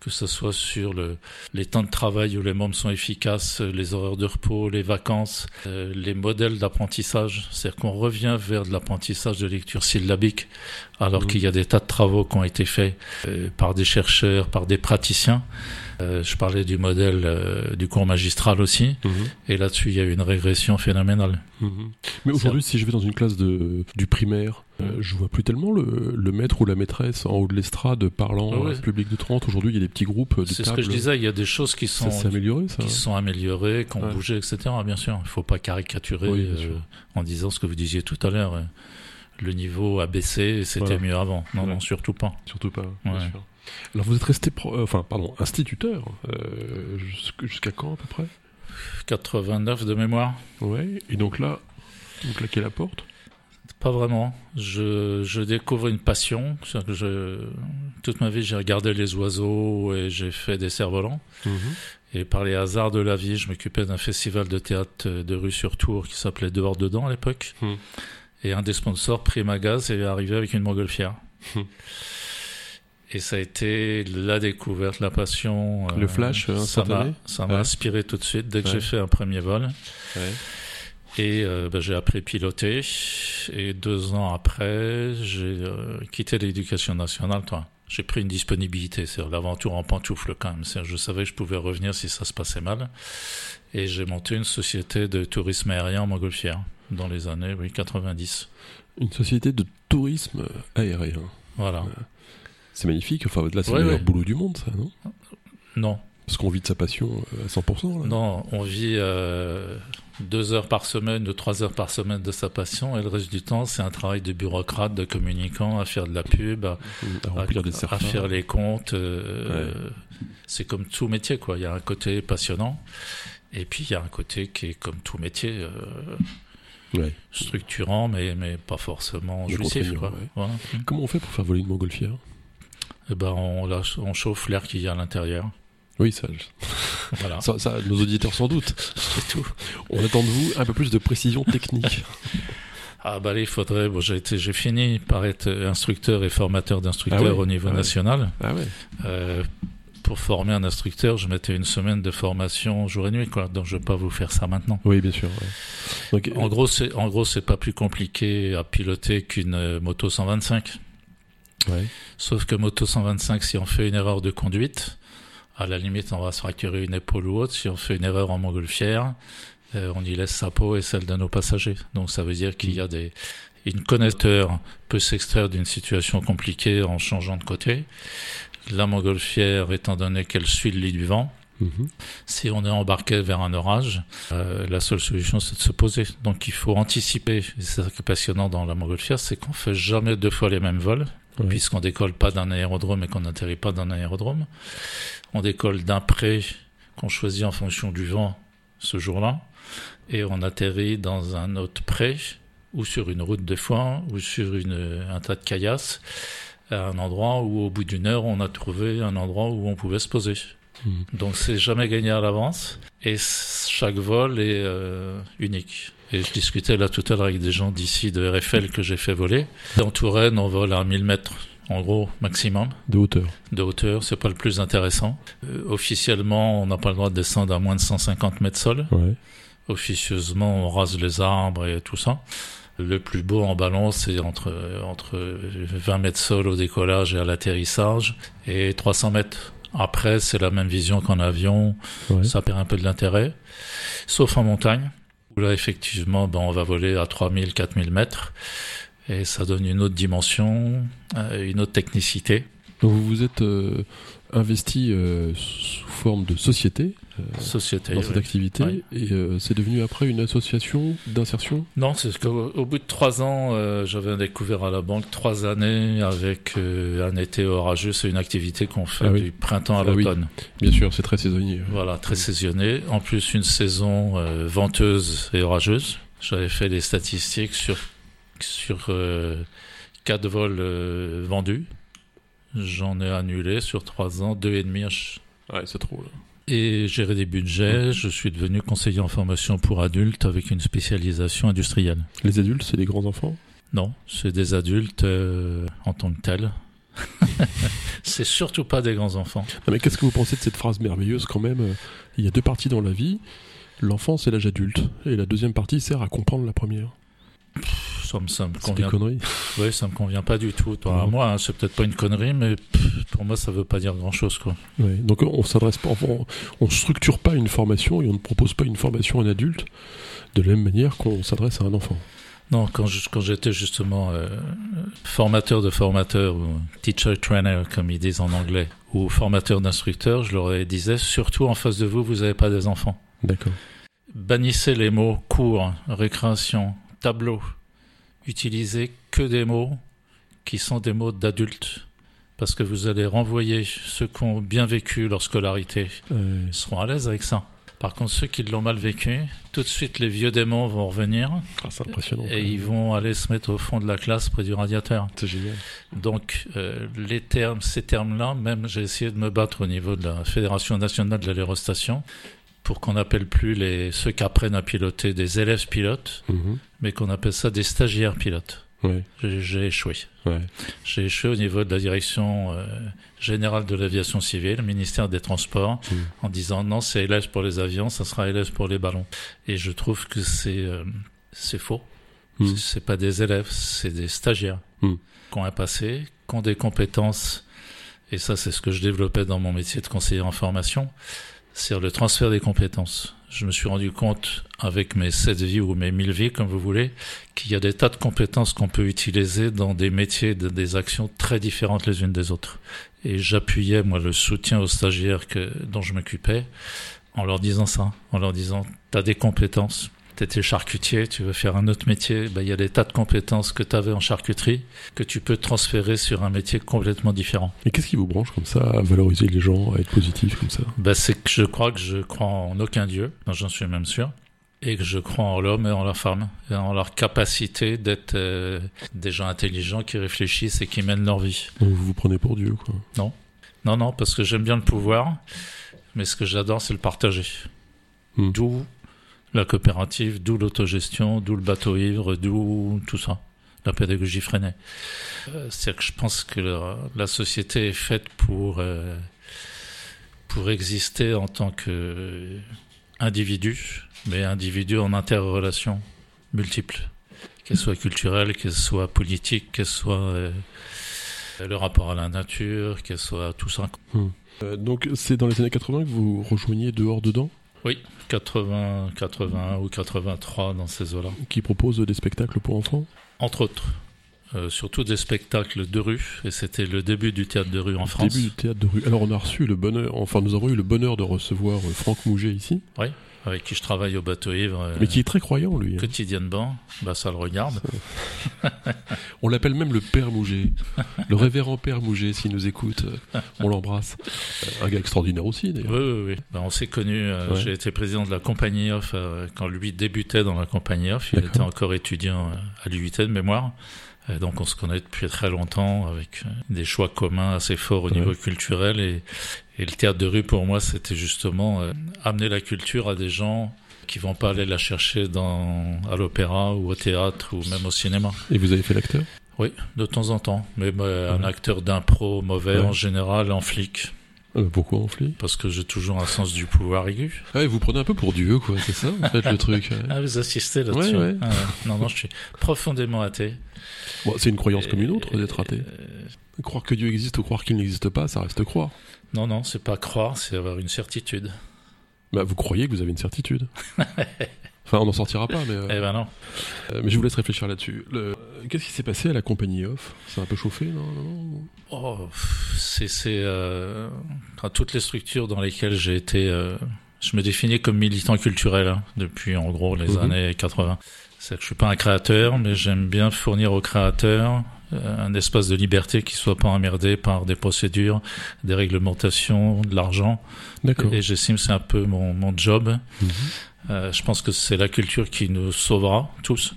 que ce soit sur le, les temps de travail où les membres sont efficaces, les horaires de repos, les vacances, euh, les modèles d'apprentissage. C'est-à-dire qu'on revient vers de l'apprentissage de lecture syllabique, alors Mhm. qu'il y a des tas de travaux qui ont été faits euh, par des chercheurs, par des praticiens. Euh, je parlais du modèle euh, du cours magistral aussi, Mhm. et là-dessus, il y a eu une régression phénoménale. Mhm. Mais aujourd'hui, si je vais dans une classe de, du primaire, euh, je vois plus tellement le, le maître ou la maîtresse en haut de l'estrade parlant Ah ouais. à un public de 30. Aujourd'hui, il y a des petits groupes de C'est ce que je disais, il y a des choses qui Ça sont, amélioré, ça. qui hein sont améliorées, qui ont Ouais. bougé, etc. Bien sûr, il ne faut pas caricaturer Oui, euh, en disant ce que vous disiez tout à l'heure. euh, Le niveau a baissé et c'était Voilà. mieux avant. Non, Ouais. non, surtout pas. Surtout pas, bien sûr. Alors, vous êtes resté, pro- euh, enfin, pardon, instituteur, euh, jusqu'- jusqu'à quand à peu près? 89 de mémoire Ouais. Et donc là, vous claquez la porte? Pas vraiment. Je, je découvre une passion. Que je, toute ma vie, j'ai regardé les oiseaux et j'ai fait des cerfs-volants. Et par les hasards de la vie, je m'occupais d'un festival de théâtre de rue sur Tours qui s'appelait Dehors Dedans à l'époque. Hmm. Et un des sponsors, Primagaz, est arrivé avec une montgolfière. Hmm. Et ça a été la découverte, la passion. Le flash, euh, ça m'a, ça m'a Ouais. inspiré tout de suite dès que Ouais. j'ai fait un premier vol. Ouais. Et euh, ben, j'ai appris à piloter. Et deux ans après, j'ai euh, quitté l'éducation nationale. Toi. J'ai pris une disponibilité, c'est l'aventure en pantoufle quand même. Je savais que je pouvais revenir si ça se passait mal. Et j'ai monté une société de tourisme aérien en montgolfière dans les années oui, 90. Une société de tourisme aérien. Voilà. C'est magnifique. Enfin, là, c'est Ouais, le meilleur ouais. boulot du monde, ça, non? Non, Parce qu'on vit de sa passion euh, à 100%. Là. non, on vit euh, deux heures par semaine ou trois heures par semaine de sa passion et le reste du temps, c'est un travail de bureaucrate, de communicant, à faire de la pub, à, À remplir des à faire les comptes. euh, C'est comme tout métier, quoi. Il y a un côté passionnant. Et puis il y a un côté qui est comme tout métier, euh, Ouais. structurant, mais, mais pas forcément Mais jouissif. Quoi. ouais. Voilà. Comment on fait pour faire voler une montgolfière? Et ben, on, lâche- on chauffe l'air qu'il y a à l'intérieur. Oui, ça, je- Voilà. ça, ça, nos auditeurs sans doute. C'est tout. On attend de vous un peu plus de précision technique. <laughs> Ah bah il faudrait. Bon, j'ai été, j'ai fini par être instructeur et formateur d'instructeurs Ah au niveau ah national. ah ouais. Euh, pour former un instructeur, je mettais une semaine de formation jour et nuit, quoi. Donc je vais pas vous faire ça maintenant. Oui, bien sûr. ouais. Donc, En gros, c'est en gros, c'est pas plus compliqué à piloter qu'une euh, moto 125. ouais. Sauf que moto 125, si on fait une erreur de conduite, à la limite, on va se fracturer une épaule ou autre. Si on fait une erreur en montgolfière, euh, on y laisse sa peau et celle de nos passagers. Donc ça veut dire qu'il y a des une connecteur peut s'extraire d'une situation compliquée en changeant de côté. La montgolfière, étant donné qu'elle suit le lit du vent, Mhm. si on est embarqué vers un orage, euh, la seule solution c'est de se poser. Donc il faut anticiper. C'est ça qui est passionnant dans la montgolfière, c'est qu'on fait jamais deux fois les mêmes vols, Ouais. puisqu'on décolle pas d'un aérodrome et qu'on n'atterrit pas d'un aérodrome. On décolle d'un pré qu'on choisit en fonction du vent ce jour-là, et on atterrit dans un autre pré ou sur une route de foin ou sur une, un tas de caillasses à un endroit où au bout d'une heure on a trouvé un endroit où on pouvait se poser. Mhm. Donc c'est jamais gagné à l'avance et chaque vol est euh, unique. Et je discutais là tout à l'heure avec des gens d'ici de RFL que j'ai fait voler. Dans Touraine, on vole à 1000 mètres, en gros, maximum De hauteur. de hauteur. C'est pas le plus intéressant. Euh, officiellement, on n'a pas le droit de descendre à moins de 150 mètres sol. Ouais. Officieusement, on rase les arbres et tout ça. Le plus beau en ballon, c'est entre, entre 20 mètres sol au décollage et à l'atterrissage et 300 mètres. Après, c'est la même vision qu'en avion. Ouais. Ça perd un peu de l'intérêt. Sauf en montagne, là, effectivement, ben, on va voler à 3000, 4000 mètres. Et ça donne une autre dimension, euh, une autre technicité. Vous vous êtes euh, investi euh, sous forme de société Société. dans cette oui. activité Oui. et euh, c'est devenu après une association d'insertion? Non, c'est qu'au au bout de trois ans, euh, j'avais découvert à la banque trois années avec euh, un été orageux. C'est une activité qu'on fait Ah oui. du printemps à Ah oui. l'automne. Bien sûr, c'est très saisonnier. Voilà, très saisonnier. En plus, une saison euh, venteuse et orageuse. J'avais fait des statistiques sur sur euh, quatre vols euh, vendus. J'en ai annulé sur trois ans, deux et demi Ouais, c'est trop. Là. Et gérer des budgets, je suis devenu conseiller en formation pour adultes avec une spécialisation industrielle. Les adultes, c'est des grands enfants? Non, c'est des adultes euh, en tant que tels. <laughs> c'est surtout pas des grands enfants. Non, mais qu'est-ce que vous pensez de cette phrase merveilleuse quand même? Il y a deux parties dans la vie. L'enfance et l'âge adulte. Et la deuxième partie sert à comprendre la première. Ça me, ça me C'est des convient. conneries. Oui, ça me convient pas du tout. Toi, à Non. moi, hein, c'est peut-être pas une connerie, mais pff, pour moi, ça veut pas dire grand-chose, quoi. Ouais. Donc on s'adresse pas, on, on structure pas une formation et on ne propose pas une formation à un adulte de la même manière qu'on s'adresse à un enfant. Non, quand j'étais justement euh, formateur de formateurs ou teacher trainer comme ils disent en anglais ou formateur d'instructeurs, je leur disais surtout en face de vous, vous n'avez pas des enfants. D'accord. Bannissez les mots cours, récréation, tableau. Utilisez que des mots qui sont des mots d'adultes parce que vous allez renvoyer ceux qui ont bien vécu leur scolarité Euh, ils seront à l'aise avec ça. Par contre, ceux qui l'ont mal vécu, tout de suite les vieux démons vont revenir ah, c'est impressionnant. et ils vont aller se mettre au fond de la classe près du radiateur. C'est génial. Donc, euh, les termes, ces termes-là, même j'ai essayé de me battre au niveau de la Fédération nationale de l'aérostation pour qu'on n'appelle plus les, ceux qui apprennent à piloter des élèves pilotes, Mhm. Mais qu'on appelle ça des stagiaires pilotes. Ouais, J'ai échoué. ouais. J'ai échoué au niveau de la direction euh, générale de l'aviation civile, le ministère des Transports, Mm. en disant non, c'est élève pour les avions, ça sera élève pour les ballons. Et je trouve que c'est euh, c'est faux. Mm. C'est pas des élèves, c'est des stagiaires Mm. qui ont un passé, qui ont des compétences. Et ça, c'est ce que je développais dans mon métier de conseiller en formation, c'est le transfert des compétences. Je me suis rendu compte, avec mes sept vies ou mes mille vies, comme vous voulez, qu'il y a des tas de compétences qu'on peut utiliser dans des métiers, de- des actions très différentes les unes des autres. Et j'appuyais, moi, le soutien aux stagiaires que, dont je m'occupais en leur disant ça, en leur disant, t'as des compétences, t'étais charcutier, tu veux faire un autre métier, ben, il y a des tas de compétences que t'avais en charcuterie que tu peux transférer sur un métier complètement différent. Et qu'est-ce qui vous branche comme ça à valoriser les gens, à être positif comme ça? Ben, c'est que je crois que je crois en aucun Dieu, non, j'en suis même sûr, et que je crois en l'homme et en la femme, et en leur capacité d'être euh, des gens intelligents qui réfléchissent et qui mènent leur vie. Donc vous vous prenez pour Dieu, quoi? Non, non, parce que j'aime bien le pouvoir, mais ce que j'adore, c'est le partager. Hmm. D'où la coopérative, d'où l'autogestion, d'où le bateau ivre, d'où tout ça, la pédagogie freinée. Euh, C'est-à-dire que je pense que la, la société est faite pour, euh, pour exister en tant que individu, mais individu en interrelation multiples, qu'elle soit culturelle, qu'elle soit politique, qu'elle soit euh, le rapport à la nature, qu'elle soit tout ça. Euh, donc c'est dans les années 80 que vous rejoignez Dehors Dedans, 80, 81 ou 83 dans ces eaux-là. qui propose des spectacles pour enfants? Entre autres. Euh, surtout des spectacles de rue, et c'était le début du théâtre de rue en France. Début du théâtre de rue. Alors on a reçu le bonheur, enfin nous avons eu le bonheur de recevoir euh, Franck Mouget ici, avec qui je travaille au bateau ivre euh, mais qui est très croyant lui. hein. quotidiennement. Bah, ça le regarde. <laughs> On l'appelle même le père Mouget, le révérend père Mouget s'il nous écoute, euh, on l'embrasse. Euh, Un gars extraordinaire aussi d'ailleurs. Oui, oui, oui. Bah, on s'est connus. euh, Ouais. J'ai été président de la compagnie off euh, quand lui débutait dans la compagnie off. Il était encore étudiant à l'UIT de mémoire. Euh, donc on se connaît depuis très longtemps avec euh, des choix communs assez forts au Ouais. niveau culturel. Et, et le théâtre de rue, pour moi, c'était justement euh, amener la culture à des gens qui vont pas aller la chercher dans, à l'opéra ou au théâtre ou même au cinéma. Et vous avez fait l'acteur? Oui, de temps en temps. Mais bah, un acteur d'impro mauvais Ouais. en général, en flic. Euh, Pourquoi on Parce que j'ai toujours un sens du pouvoir aigu. Ah, vous prenez un peu pour Dieu quoi, c'est ça en fait le truc. <laughs> ouais. Ah, vous assistez là-dessus Ouais, ouais. Ah. Non, non, je suis profondément athée. Bon, c'est une croyance comme une autre d'être athée. Euh, Croire que Dieu existe ou croire qu'il n'existe pas, ça reste croire. non, non, c'est pas croire, c'est avoir une certitude. Bah, vous croyez que vous avez une certitude. <laughs> Enfin, on n'en sortira pas, mais, euh, Eh ben non. euh, mais je vous laisse réfléchir là-dessus. Le- Qu'est-ce qui s'est passé à la compagnie off? C'est un peu chauffé, non, Oh, c'est, c'est, euh, dans toutes les structures dans lesquelles j'ai été, euh, je me définis comme militant culturel hein, depuis en gros les Mhm. années 80. C'est que je suis pas un créateur, mais j'aime bien fournir aux créateurs euh, un espace de liberté qui soit pas emmerdé par des procédures, des réglementations, de l'argent. D'accord. Et j'estime que c'est un peu mon, mon job. Mhm. Euh, je pense que c'est la culture qui nous sauvera tous.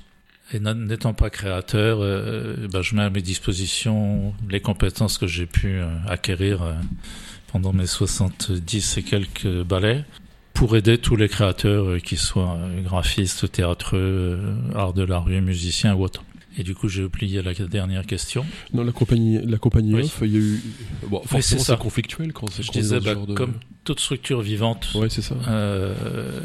Et n'étant pas créateur, euh, ben, je mets à mes dispositions les compétences que j'ai pu euh, acquérir euh, pendant mes 70 et quelques ballets pour aider tous les créateurs, euh, qui soient euh, graphistes, théâtreux, euh, art de la rue, musiciens ou autres. Et du coup, j'ai oublié la dernière question. Non, la compagnie, la compagnie Oui. off, il y a eu. Bon, forcément, c'est conflictuel quand c'est Je disais, bah, de- comme toute structure vivante, Ouais, c'est ça. euh,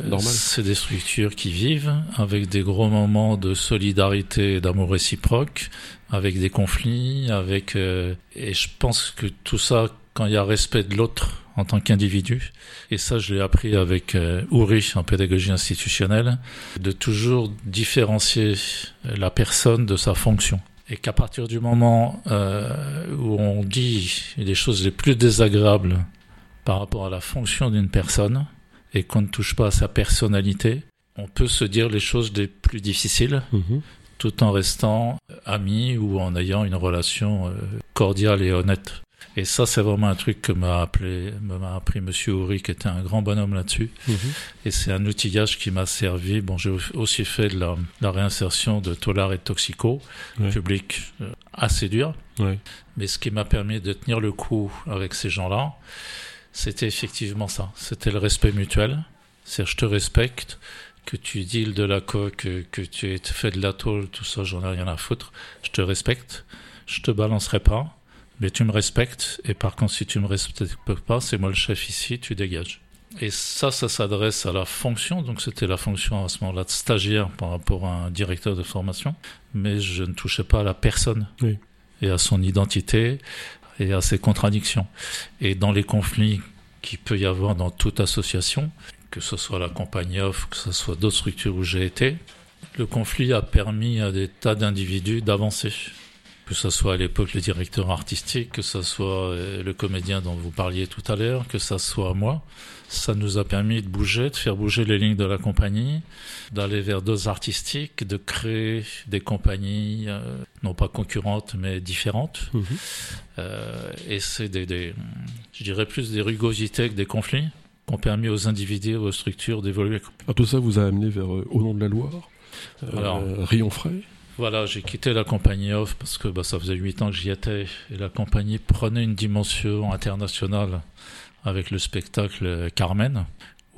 Normal. c'est des structures qui vivent avec des gros moments de solidarité et d'amour réciproque, avec des conflits, avec euh, et je pense que tout ça, quand il y a respect de l'autre en tant qu'individu, et ça je l'ai appris avec euh, Uri en pédagogie institutionnelle, de toujours différencier la personne de sa fonction. Et qu'à partir du moment euh, où on dit les choses les plus désagréables par rapport à la fonction d'une personne et qu'on ne touche pas à sa personnalité, on peut se dire les choses les plus difficiles Mhm. tout en restant amis ou en ayant une relation euh, cordiale et honnête. Et ça, c'est vraiment un truc que m'a appelé, m'a appris Monsieur Houry, qui était un grand bonhomme là-dessus. Mhm. Et c'est un outillage qui m'a servi. Bon, j'ai aussi fait de la, la réinsertion de Tolar et de Toxico, Ouais. public euh, assez dur. Ouais. Mais ce qui m'a permis de tenir le coup avec ces gens-là, c'était effectivement ça. C'était le respect mutuel. C'est je te respecte, que tu deals de la coque, que tu fait de la tôle, tout ça, j'en ai rien à foutre. Je te respecte. Je te balancerai pas, mais tu me respectes. Et par contre, si tu me respectes pas, c'est moi le chef ici, tu dégages. Et ça, ça s'adresse à la fonction. Donc, c'était la fonction à ce moment-là de stagiaire par rapport à un directeur de formation. Mais je ne touchais pas à la personne Oui. et à son identité et à ses contradictions. Et dans les conflits qu'il peut y avoir dans toute association, que ce soit la compagnie off, que ce soit d'autres structures où j'ai été, le conflit a permis à des tas d'individus d'avancer. Que ce soit à l'époque le directeur artistique, que ce soit euh, le comédien dont vous parliez tout à l'heure, que ce soit moi, ça nous a permis de bouger, de faire bouger les lignes de la compagnie, d'aller vers d'autres artistiques, de créer des compagnies, euh, non pas concurrentes, mais différentes. Mhm. Euh, et c'est des, des, je dirais plus des rugosités que des conflits qui ont permis aux individus, aux structures d'évoluer. Alors, tout ça vous a amené vers euh, Au nom de la Loire, Alors. Rion Fray. Voilà, j'ai quitté la compagnie off parce que bah, ça faisait huit ans que j'y étais et la compagnie prenait une dimension internationale avec le spectacle Carmen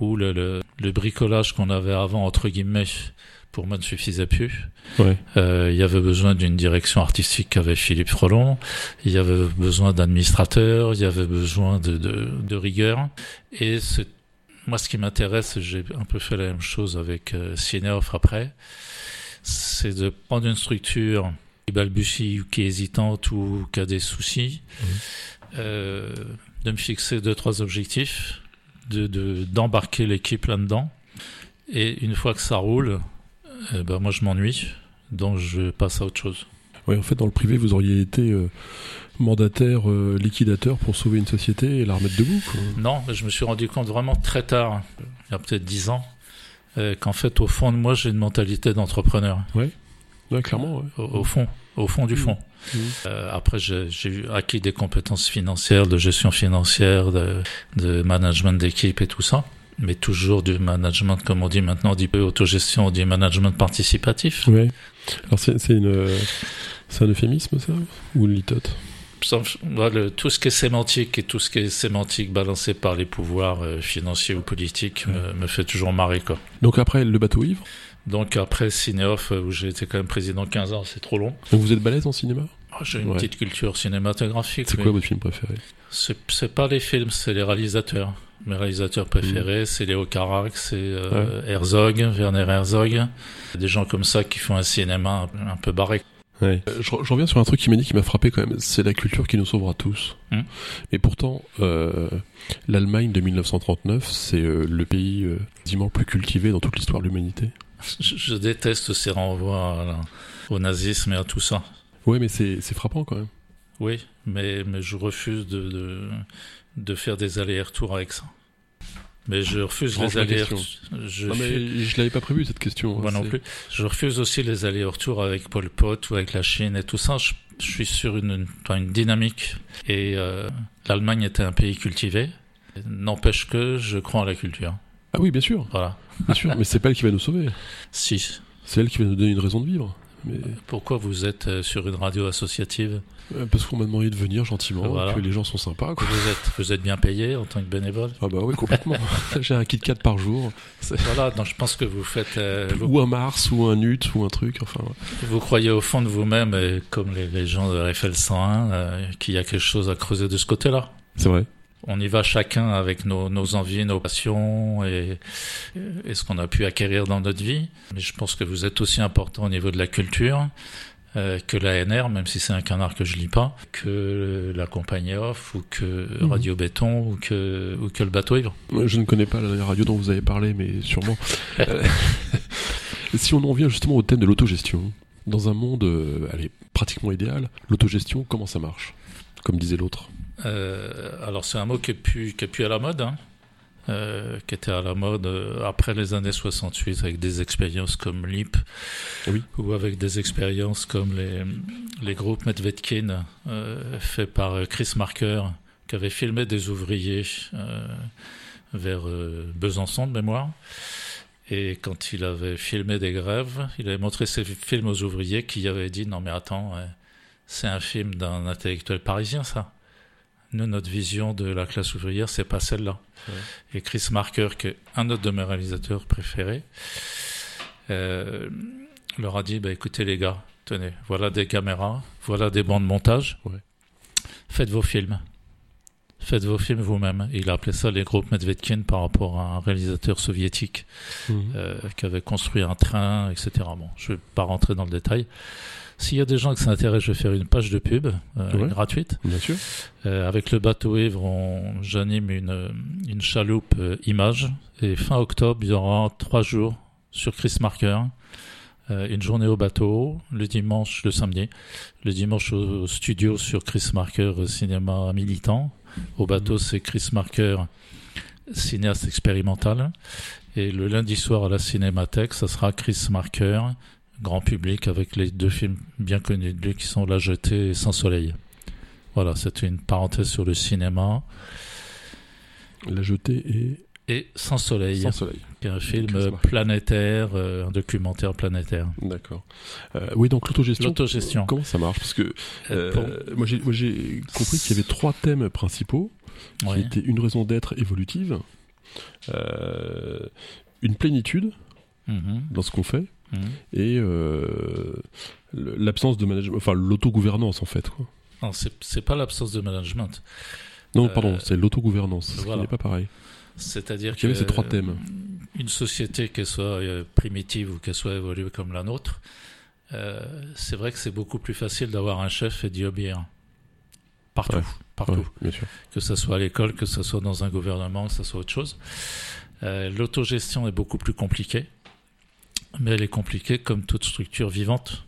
où le, le, le bricolage qu'on avait avant entre guillemets pour moi ne suffisait plus. Ouais. Euh, il y avait besoin d'une direction artistique qu'avait Philippe Frelon, il y avait besoin d'administrateurs, il y avait besoin de, de, de rigueur. Et moi, ce qui m'intéresse, j'ai un peu fait la même chose avec euh, Cineoff après, c'est de prendre une structure qui balbutie ou qui est hésitante ou qui a des soucis, euh, de me fixer deux, trois objectifs, de, de, d'embarquer l'équipe là-dedans. Et une fois que ça roule, eh ben moi je m'ennuie, donc je passe à autre chose. Ouais, en fait, dans le privé, vous auriez été euh, mandataire, euh, liquidateur pour sauver une société et la remettre debout. Quoi. Non, je me suis rendu compte vraiment très tard, il y a peut-être dix ans, euh, qu'en fait au fond de moi j'ai une mentalité d'entrepreneur. Ouais, clairement. Ouais. Au, au fond, au fond du Mhm. fond. Mhm. Euh, après, j'ai acquis des compétences financières, de gestion financière, de, de management d'équipe et tout ça. Mais toujours du management, comme on dit maintenant, on dit peu autogestion, on dit management participatif. Ouais. Alors, c'est c'est une. euh, C'est un euphémisme, ça? Ou une litote? Tout ce qui est sémantique et tout ce qui est sémantique balancé par les pouvoirs euh, financiers ou politiques me, me fait toujours marrer, quoi. Donc, après, le bateau ivre? Donc après Cinéoff, euh, où j'ai été quand même président 15 ans, c'est trop long. Donc, vous êtes balèze en cinéma? Oh, J'ai une Ouais. petite culture cinématographique. C'est quoi votre film préféré? C'est pas les films, c'est les réalisateurs. Mes réalisateurs préférés, c'est Léo Carac, c'est euh, Herzog, Werner Herzog. Des gens comme ça qui font un cinéma un peu barré. Ouais. Euh, Je, je reviens sur un truc qui m'a dit qui m'a frappé quand même. C'est la culture qui nous sauvera tous. Hmm. Et pourtant, euh, l'Allemagne de 1939, c'est euh, le pays euh, quasiment le plus cultivé dans toute l'histoire de l'humanité. Je, je déteste ces renvois à la- au nazisme et à tout ça. Ouais, mais c'est c'est frappant quand même. Oui, mais, mais je refuse de, de, de faire des allers-retours avec ça. Mais je refuse les allers-retours. Je Non, mais je l'avais pas prévu cette question. Moi hein, non c'est- plus. Je refuse aussi les allers-retours avec Pol Pot ou avec la Chine et tout ça. Je, je suis sur une, une, enfin, une dynamique. Et euh, l'Allemagne était un pays cultivé. N'empêche que je crois en la culture. Ah oui, bien sûr, Voilà. bien sûr. mais c'est pas elle qui va nous sauver. <laughs> Si. C'est elle qui va nous donner une raison de vivre. Mais... Pourquoi vous êtes euh, sur une radio associative? Parce qu'on m'a demandé de venir gentiment, Voilà. que les gens sont sympas. Quoi. vous êtes, vous êtes bien payé en tant que bénévole Ah bah oui, complètement. <laughs> <laughs> J'ai un kit 4 par jour. Voilà, donc je pense que vous faites. euh, vous, Ou un Mars, ou un Nut, ou un truc. Enfin, ouais. vous croyez au fond de vous-même, et comme les, les gens de RFL 101, euh, qu'il y a quelque chose à creuser de ce côté-là. c'est vrai. On y va chacun avec nos, nos envies, nos passions et, et ce qu'on a pu acquérir dans notre vie. Mais je pense que vous êtes aussi important au niveau de la culture euh, que l'ANR, même si c'est un canard que je lis pas, que la compagnie off ou que Mhm. Radio Béton ou que, ou que le bateau ivre. Moi, Je ne connais pas la radio dont vous avez parlé, mais sûrement. <laughs> Euh, <laughs> si on en vient justement au thème de l'autogestion, dans un monde euh, allez, pratiquement idéal, l'autogestion, comment ça marche? Comme disait l'autre. Euh, alors c'est un mot qui est plus, qui est plus à la mode, hein, euh, qui était à la mode euh, après les années 68 avec des expériences comme LIP Oui. ou avec des expériences comme les, les groupes Medvedkin euh, fait par euh, Chris Marker qui avait filmé des ouvriers vers Besançon de mémoire. Et quand il avait filmé des grèves, il avait montré ses films aux ouvriers qui avaient dit non mais attends, c'est un film d'un intellectuel parisien ça. Nous, notre vision de la classe ouvrière, c'est pas celle-là. Ouais. Et Chris Marker, qui est un autre de mes réalisateurs préférés, euh, leur a dit bah, écoutez, les gars, tenez, voilà des caméras, voilà des bancs de montage. Ouais. Faites vos films. Faites vos films vous-même. Il a appelé ça les groupes Medvedkin par rapport à un réalisateur soviétique Mhm. euh, qui avait construit un train, etc. Bon, je vais pas rentrer dans le détail. S'il y a des gens qui s'intéressent, je vais faire une page de pub euh, Ouais. gratuite. Bien sûr. Euh, avec le bateau ivre, on- j'anime une, une chaloupe euh, image. Et fin octobre, il y aura trois jours sur Chris Marker. Euh, une journée au bateau, le dimanche, le samedi. Le dimanche au studio sur Chris Marker euh, cinéma militant. Au bateau, c'est Chris Marker cinéaste expérimental. Et le lundi soir à la Cinémathèque, ça sera Chris Marker, grand public, avec les deux films bien connus de lui qui sont La Jetée et Sans Soleil. Voilà, c'est une parenthèse sur le cinéma. La jetée et Et Sans Soleil, sans soleil. qui est un film planétaire, euh, un documentaire planétaire. D'accord. Euh, oui, donc l'autogestion. L'autogestion. Comment ça marche? Parce que Euh, pour- moi, j'ai, compris qu'il y avait trois thèmes principaux. qui était une raison d'être évolutive, une plénitude Mhm, dans ce qu'on fait, mhm. et euh, l'absence de management, enfin l'autogouvernance en fait. Quoi. Non, c'est pas l'absence de management. Non, Euh, pardon, c'est l'autogouvernance, ce qui voilà. n'est pas pareil. C'est-à-dire Il y avait que ces trois thèmes. une société, qu'elle soit euh, primitive ou qu'elle soit évoluée comme la nôtre, euh, c'est vrai que c'est beaucoup plus facile d'avoir un chef et d'y obéir. Partout, Ouais. partout. Ouais, bien sûr. Que ce soit à l'école, que ce soit dans un gouvernement, que ce soit autre chose. Euh, L'autogestion est beaucoup plus compliquée, mais elle est compliquée comme toute structure vivante.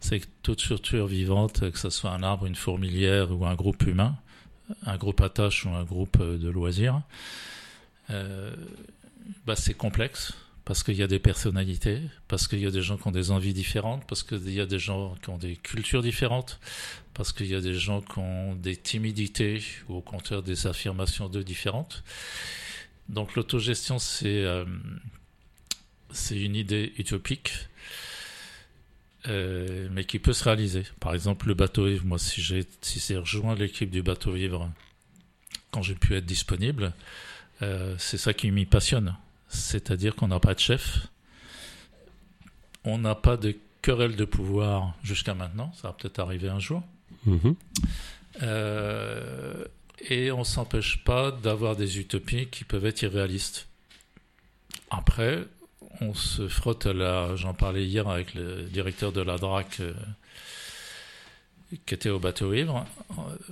C'est que toute structure vivante, que ce soit un arbre, une fourmilière ou un groupe humain, un groupe tâches ou un groupe euh, de loisirs, euh, bah c'est complexe parce qu'il y a des personnalités, parce qu'il y a des gens qui ont des envies différentes, parce qu'il y a des gens qui ont des cultures différentes, parce qu'il y a des gens qui ont des timidités ou au contraire des affirmations d'eux différentes. Donc l'autogestion, c'est euh, c'est une idée utopique, euh, mais qui peut se réaliser. Par exemple, le bateau ivre, moi, si j'ai si rejoint l'équipe du bateau ivre quand j'ai pu être disponible, euh, c'est ça qui m'y passionne. C'est-à-dire qu'on n'a pas de chef, on n'a pas de querelle de pouvoir jusqu'à maintenant, ça va peut-être arriver un jour. Mhm. Euh, et on s'empêche pas d'avoir des utopies qui peuvent être irréalistes. Après, on se frotte à la. J'en parlais hier avec le directeur de la DRAC euh, qui était au bateau ivre.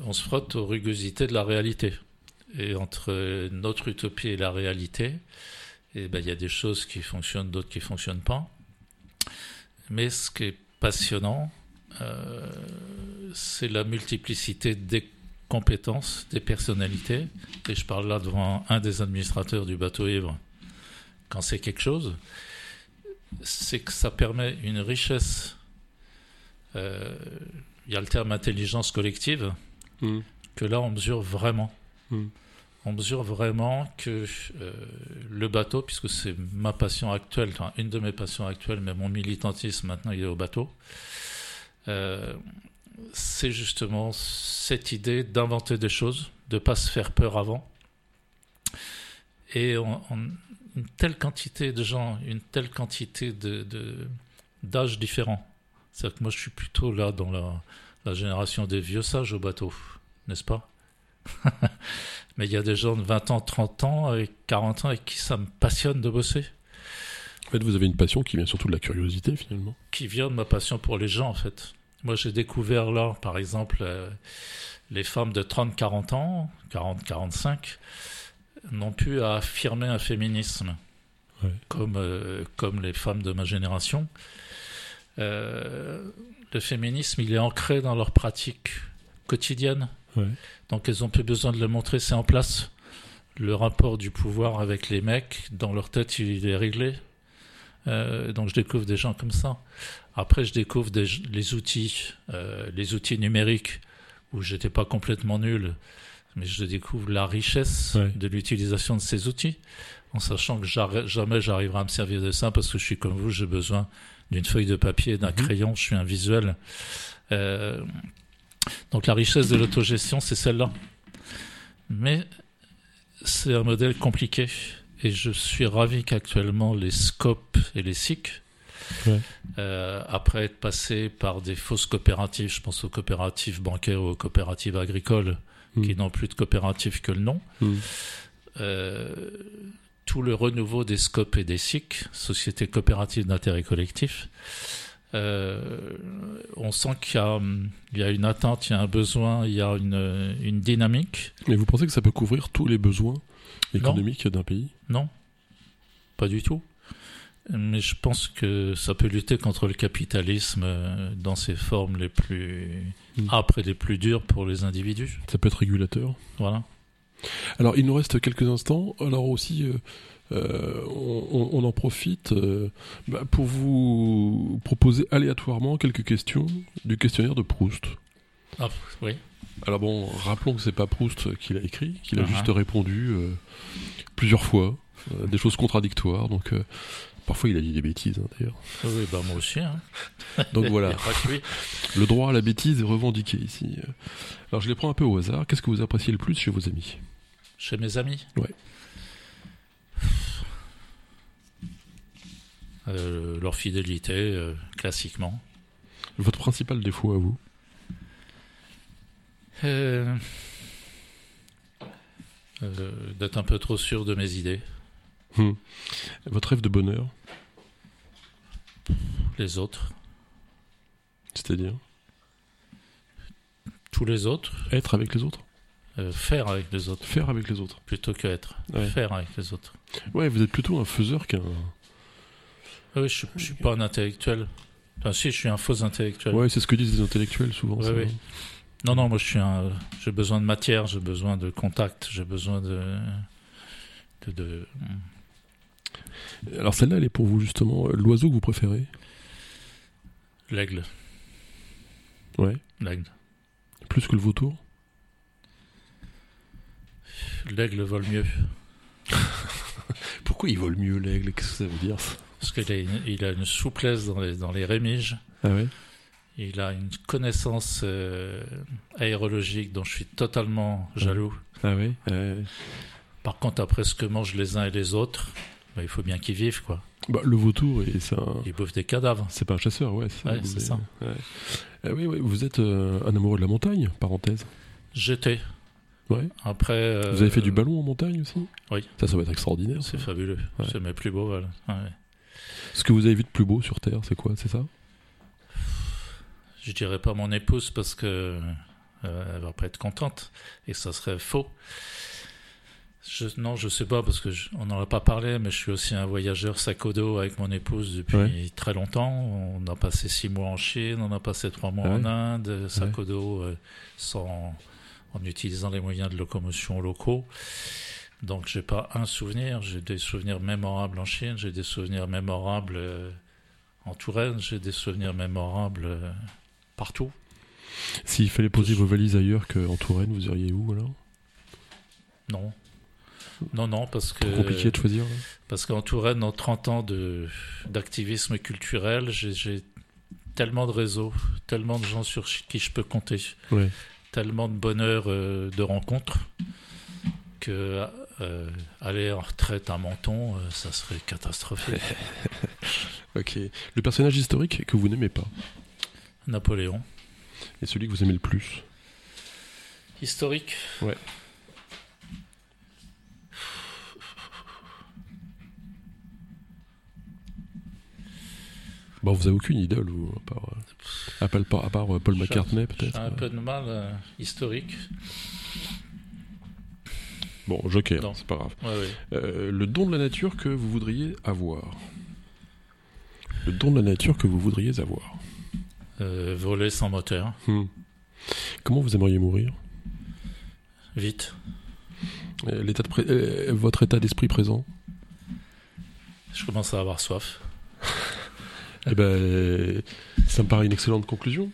On se frotte aux rugosités de la réalité. Et entre notre utopie et la réalité, eh ben, il y a des choses qui fonctionnent, d'autres qui fonctionnent pas. Mais ce qui est passionnant, euh, c'est la multiplicité des compétences, des personnalités. Et je parle là devant un des administrateurs du bateau ivre. Quand c'est quelque chose, c'est que ça permet une richesse. euh, Il y a le terme intelligence collective, Mhm. que là on mesure vraiment. Mhm. on mesure vraiment que euh, le bateau, puisque c'est ma passion actuelle, enfin, une de mes passions actuelles, mais mon militantisme maintenant il est au bateau, euh, c'est justement cette idée d'inventer des choses, de ne pas se faire peur avant. Et on, une telle quantité de gens, une telle quantité de, d'âges différents. C'est-à-dire que moi je suis plutôt là dans la, la génération des vieux sages au bateau, n'est-ce pas? <laughs> Mais il y a des gens de 20 ans, 30 ans, et 40 ans, et qui ça me passionne de bosser. En fait, vous avez une passion qui vient surtout de la curiosité, finalement. Qui vient de ma passion pour les gens, en fait. Moi, j'ai découvert là, par exemple, euh, les femmes de 30, 40 ans, 40, 45, n'ont pu affirmer un féminisme, comme, euh, comme les femmes de ma génération. Euh, le féminisme, il est ancré dans leur pratique quotidienne. Donc elles ont plus besoin de le montrer, c'est en place. Le rapport du pouvoir avec les mecs, dans leur tête, il est réglé. Euh, donc je découvre des gens comme ça. Après, je découvre des, les outils, euh, les outils numériques où j'étais pas complètement nul, mais je découvre la richesse de l'utilisation de ces outils, en sachant que jamais j'arriverai à me servir de ça parce que je suis comme vous, j'ai besoin d'une feuille de papier, d'un mhm. crayon, je suis un visuel. Euh, donc la richesse de l'autogestion, c'est celle-là. Mais c'est un modèle compliqué. Et je suis ravi qu'actuellement les scopes et les SIC, euh, après être passés par des fausses coopératives, je pense aux coopératives bancaires ou aux coopératives agricoles, hmm. qui n'ont plus de coopératives que le nom, hmm. euh, tout le renouveau des scopes et des SIC, sociétés coopératives d'intérêt collectif, euh, on sent qu'il y, a une attente, il y a un besoin, il y a une, dynamique. Mais vous pensez que ça peut couvrir tous les besoins économiques d'un pays? Non, pas du tout. Mais je pense que ça peut lutter contre le capitalisme euh, dans ses formes les plus âpres et les plus dures pour les individus. Ça peut être régulateur. Voilà. Alors, il nous reste quelques instants. Alors aussi, euh, euh, on, en profite euh, bah, pour vous proposer aléatoirement quelques questions du questionnaire de Proust. Ah, oui. Alors bon, rappelons que c'est pas Proust qui l'a écrit, qu'il a juste répondu euh, plusieurs fois, des choses contradictoires, donc parfois il a dit des bêtises hein, d'ailleurs. Oui, bah moi aussi. Hein. <laughs> donc voilà, <laughs> le droit à la bêtise est revendiqué ici. Alors je les prends un peu au hasard. Qu'est-ce que vous appréciez le plus chez vos amis? Chez mes amis? Ouais. Euh, leur fidélité, euh, classiquement. Votre principal défaut à vous? Euh, D'être un peu trop sûr de mes idées. Hmm. Votre rêve de bonheur? Les autres. C'est-à-dire? Tous les autres. Être avec les autres? Faire avec les autres. Faire avec les autres. Plutôt que être. Faire avec les autres. Ouais, vous êtes plutôt un faiseur qu'un ah oui, je, ne suis pas un intellectuel. Enfin, si, je suis un faux intellectuel. Ouais, c'est ce que disent les intellectuels souvent. Oui, oui. Non, non, moi je suis un. J'ai besoin de matière, j'ai besoin de contact, j'ai besoin de. de, Alors celle-là, elle est pour vous justement. L'oiseau que vous préférez? L'aigle. Ouais. L'aigle. Plus que le vautour L'aigle vole mieux. <laughs> Pourquoi il vole mieux l'aigle? Qu'est-ce que ça veut dire parce qu'il a, il a une souplesse dans les, dans les rémiges. Ah oui il a une connaissance euh, aérologique dont je suis totalement jaloux. Ah oui Par contre, après ce que mangent les uns et les autres, bah, il faut bien qu'ils vivent, quoi. Bah, le vautour, et ça. Il bouffe des cadavres. C'est pas un chasseur, ouais. c'est ça. Ah oui, oui, vous êtes euh, un amoureux de la montagne, parenthèse. J'étais. Ouais. Après. Euh, vous avez fait du ballon en montagne aussi? Oui. Ça, ça va être extraordinaire. C'est fabuleux. C'est mes plus beaux. Ce que vous avez vu de plus beau sur Terre, c'est quoi? C'est ça? Je dirais pas mon épouse parce que euh, elle va pas être contente et ça serait faux. Je, non, je sais pas parce que on n'en a pas parlé, mais je suis aussi un voyageur sac au dos avec mon épouse depuis très longtemps. On a passé six mois en Chine, on a passé trois mois en Inde, sac au dos, euh, sans, en utilisant les moyens de locomotion locaux. Donc j'ai pas un souvenir, j'ai des souvenirs mémorables en Chine, j'ai des souvenirs mémorables euh, en Touraine, j'ai des souvenirs mémorables euh, partout. S'il fallait poser vos valises ailleurs qu'en Touraine, vous iriez où alors? Non. Non, non, parce que. Compliqué de choisir. Parce qu'en Touraine, en 30 ans d'activisme culturel, j'ai tellement de réseaux, tellement de gens sur qui je peux compter, tellement de bonheur euh, de rencontres, que euh, aller en retraite à Menton, euh, ça serait catastrophique. <laughs> ok. Le personnage historique que vous n'aimez pas Napoléon. Et celui que vous aimez le plus Historique? Ouais. Bon, vous avez aucune idole, vous, à part, euh, à part, Paul McCartney, peut-être un peu de mal, historique. Bon, Joker, c'est pas grave. Euh, le don de la nature que vous voudriez avoir. Le don de la nature que vous voudriez avoir. Euh, voler sans moteur. Hmm. Comment vous aimeriez mourir? Vite. Euh, de votre état d'esprit présent? Je commence à avoir soif. Eh ben, ça me paraît une excellente conclusion.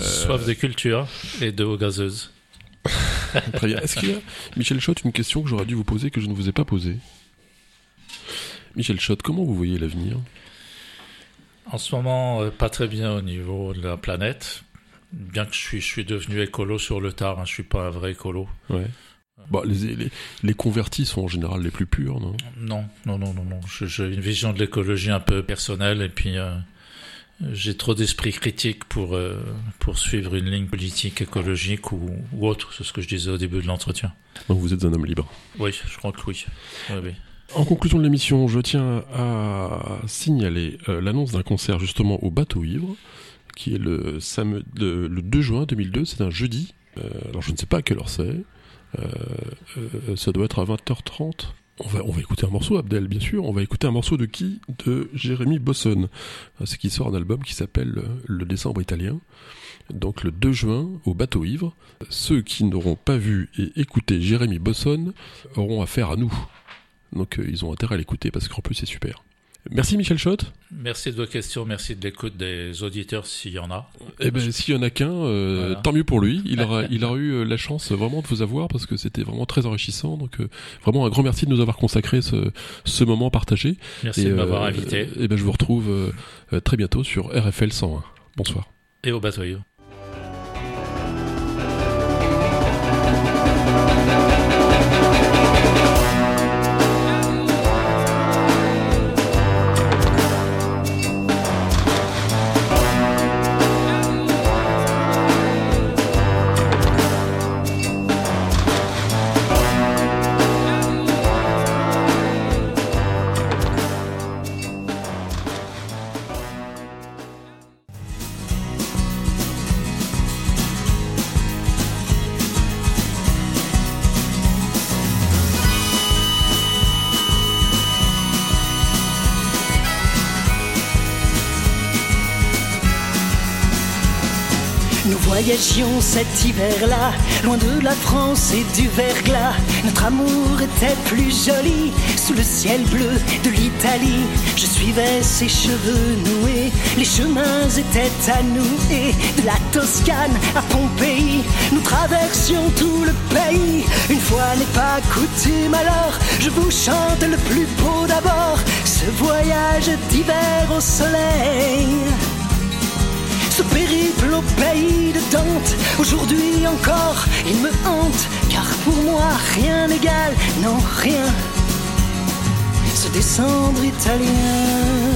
Soif de culture et de eau gazeuse. <laughs> Très bien. Est-ce qu'il y a, Michel Schott, une question que j'aurais dû vous poser que je ne vous ai pas posée? Michel Schott, comment vous voyez l'avenir? En ce moment, euh, pas très bien au niveau de la planète. Bien que je suis, je suis devenu écolo sur le tard, hein, je suis pas un vrai écolo. Ouais. Bah, les, les, convertis sont en général les plus purs, non? Non, non, non, non, non. J'ai une vision de l'écologie un peu personnelle et puis euh, j'ai trop d'esprit critique pour, euh, pour suivre une ligne politique, écologique ou, autre, c'est ce que je disais au début de l'entretien. Donc vous êtes un homme libre Oui, je crois que oui. En conclusion de l'émission, je tiens à signaler euh, l'annonce d'un concert justement au Bateau Ivre, qui est le, le, 2 juin 2002, c'est un jeudi. Euh, alors je ne sais pas à quelle heure c'est. Ça doit être à 20h30 on va, on va écouter un morceau, Abdel, bien sûr. On va écouter un morceau de qui? De Jérémy Bosson. C'est qui sort un album qui s'appelle Le décembre italien. Donc le 2 juin, au bateau ivre. Ceux qui n'auront pas vu et écouté Jérémy Bosson auront affaire à nous. Donc euh, ils ont intérêt à l'écouter parce qu'en plus c'est super. Merci Michel Schott. Merci de vos questions, merci de l'écoute des auditeurs s'il y en a. Eh ben s'il y en a qu'un, euh, tant mieux pour lui. Il aura, <laughs> il aura eu euh, la chance vraiment de vous avoir parce que c'était vraiment très enrichissant. Donc euh, vraiment un grand merci de nous avoir consacré ce, ce moment partagé. Merci de m'avoir invité. Et ben je vous retrouve très bientôt sur RFL 101. Bonsoir. Et au bateau. Cet hiver-là, loin de la France et du verglas. Notre amour était plus joli sous le ciel bleu de l'Italie. Je suivais ses cheveux noués, les chemins étaient à nous. Et de la Toscane à Pompéi, nous traversions tout le pays. Une fois n'est pas coutume, alors je vous chante le plus beau d'abord, ce voyage d'hiver au soleil au pays de Dante, aujourd'hui encore, il me hante, car pour moi rien n'égale, non rien, ce descendre italien.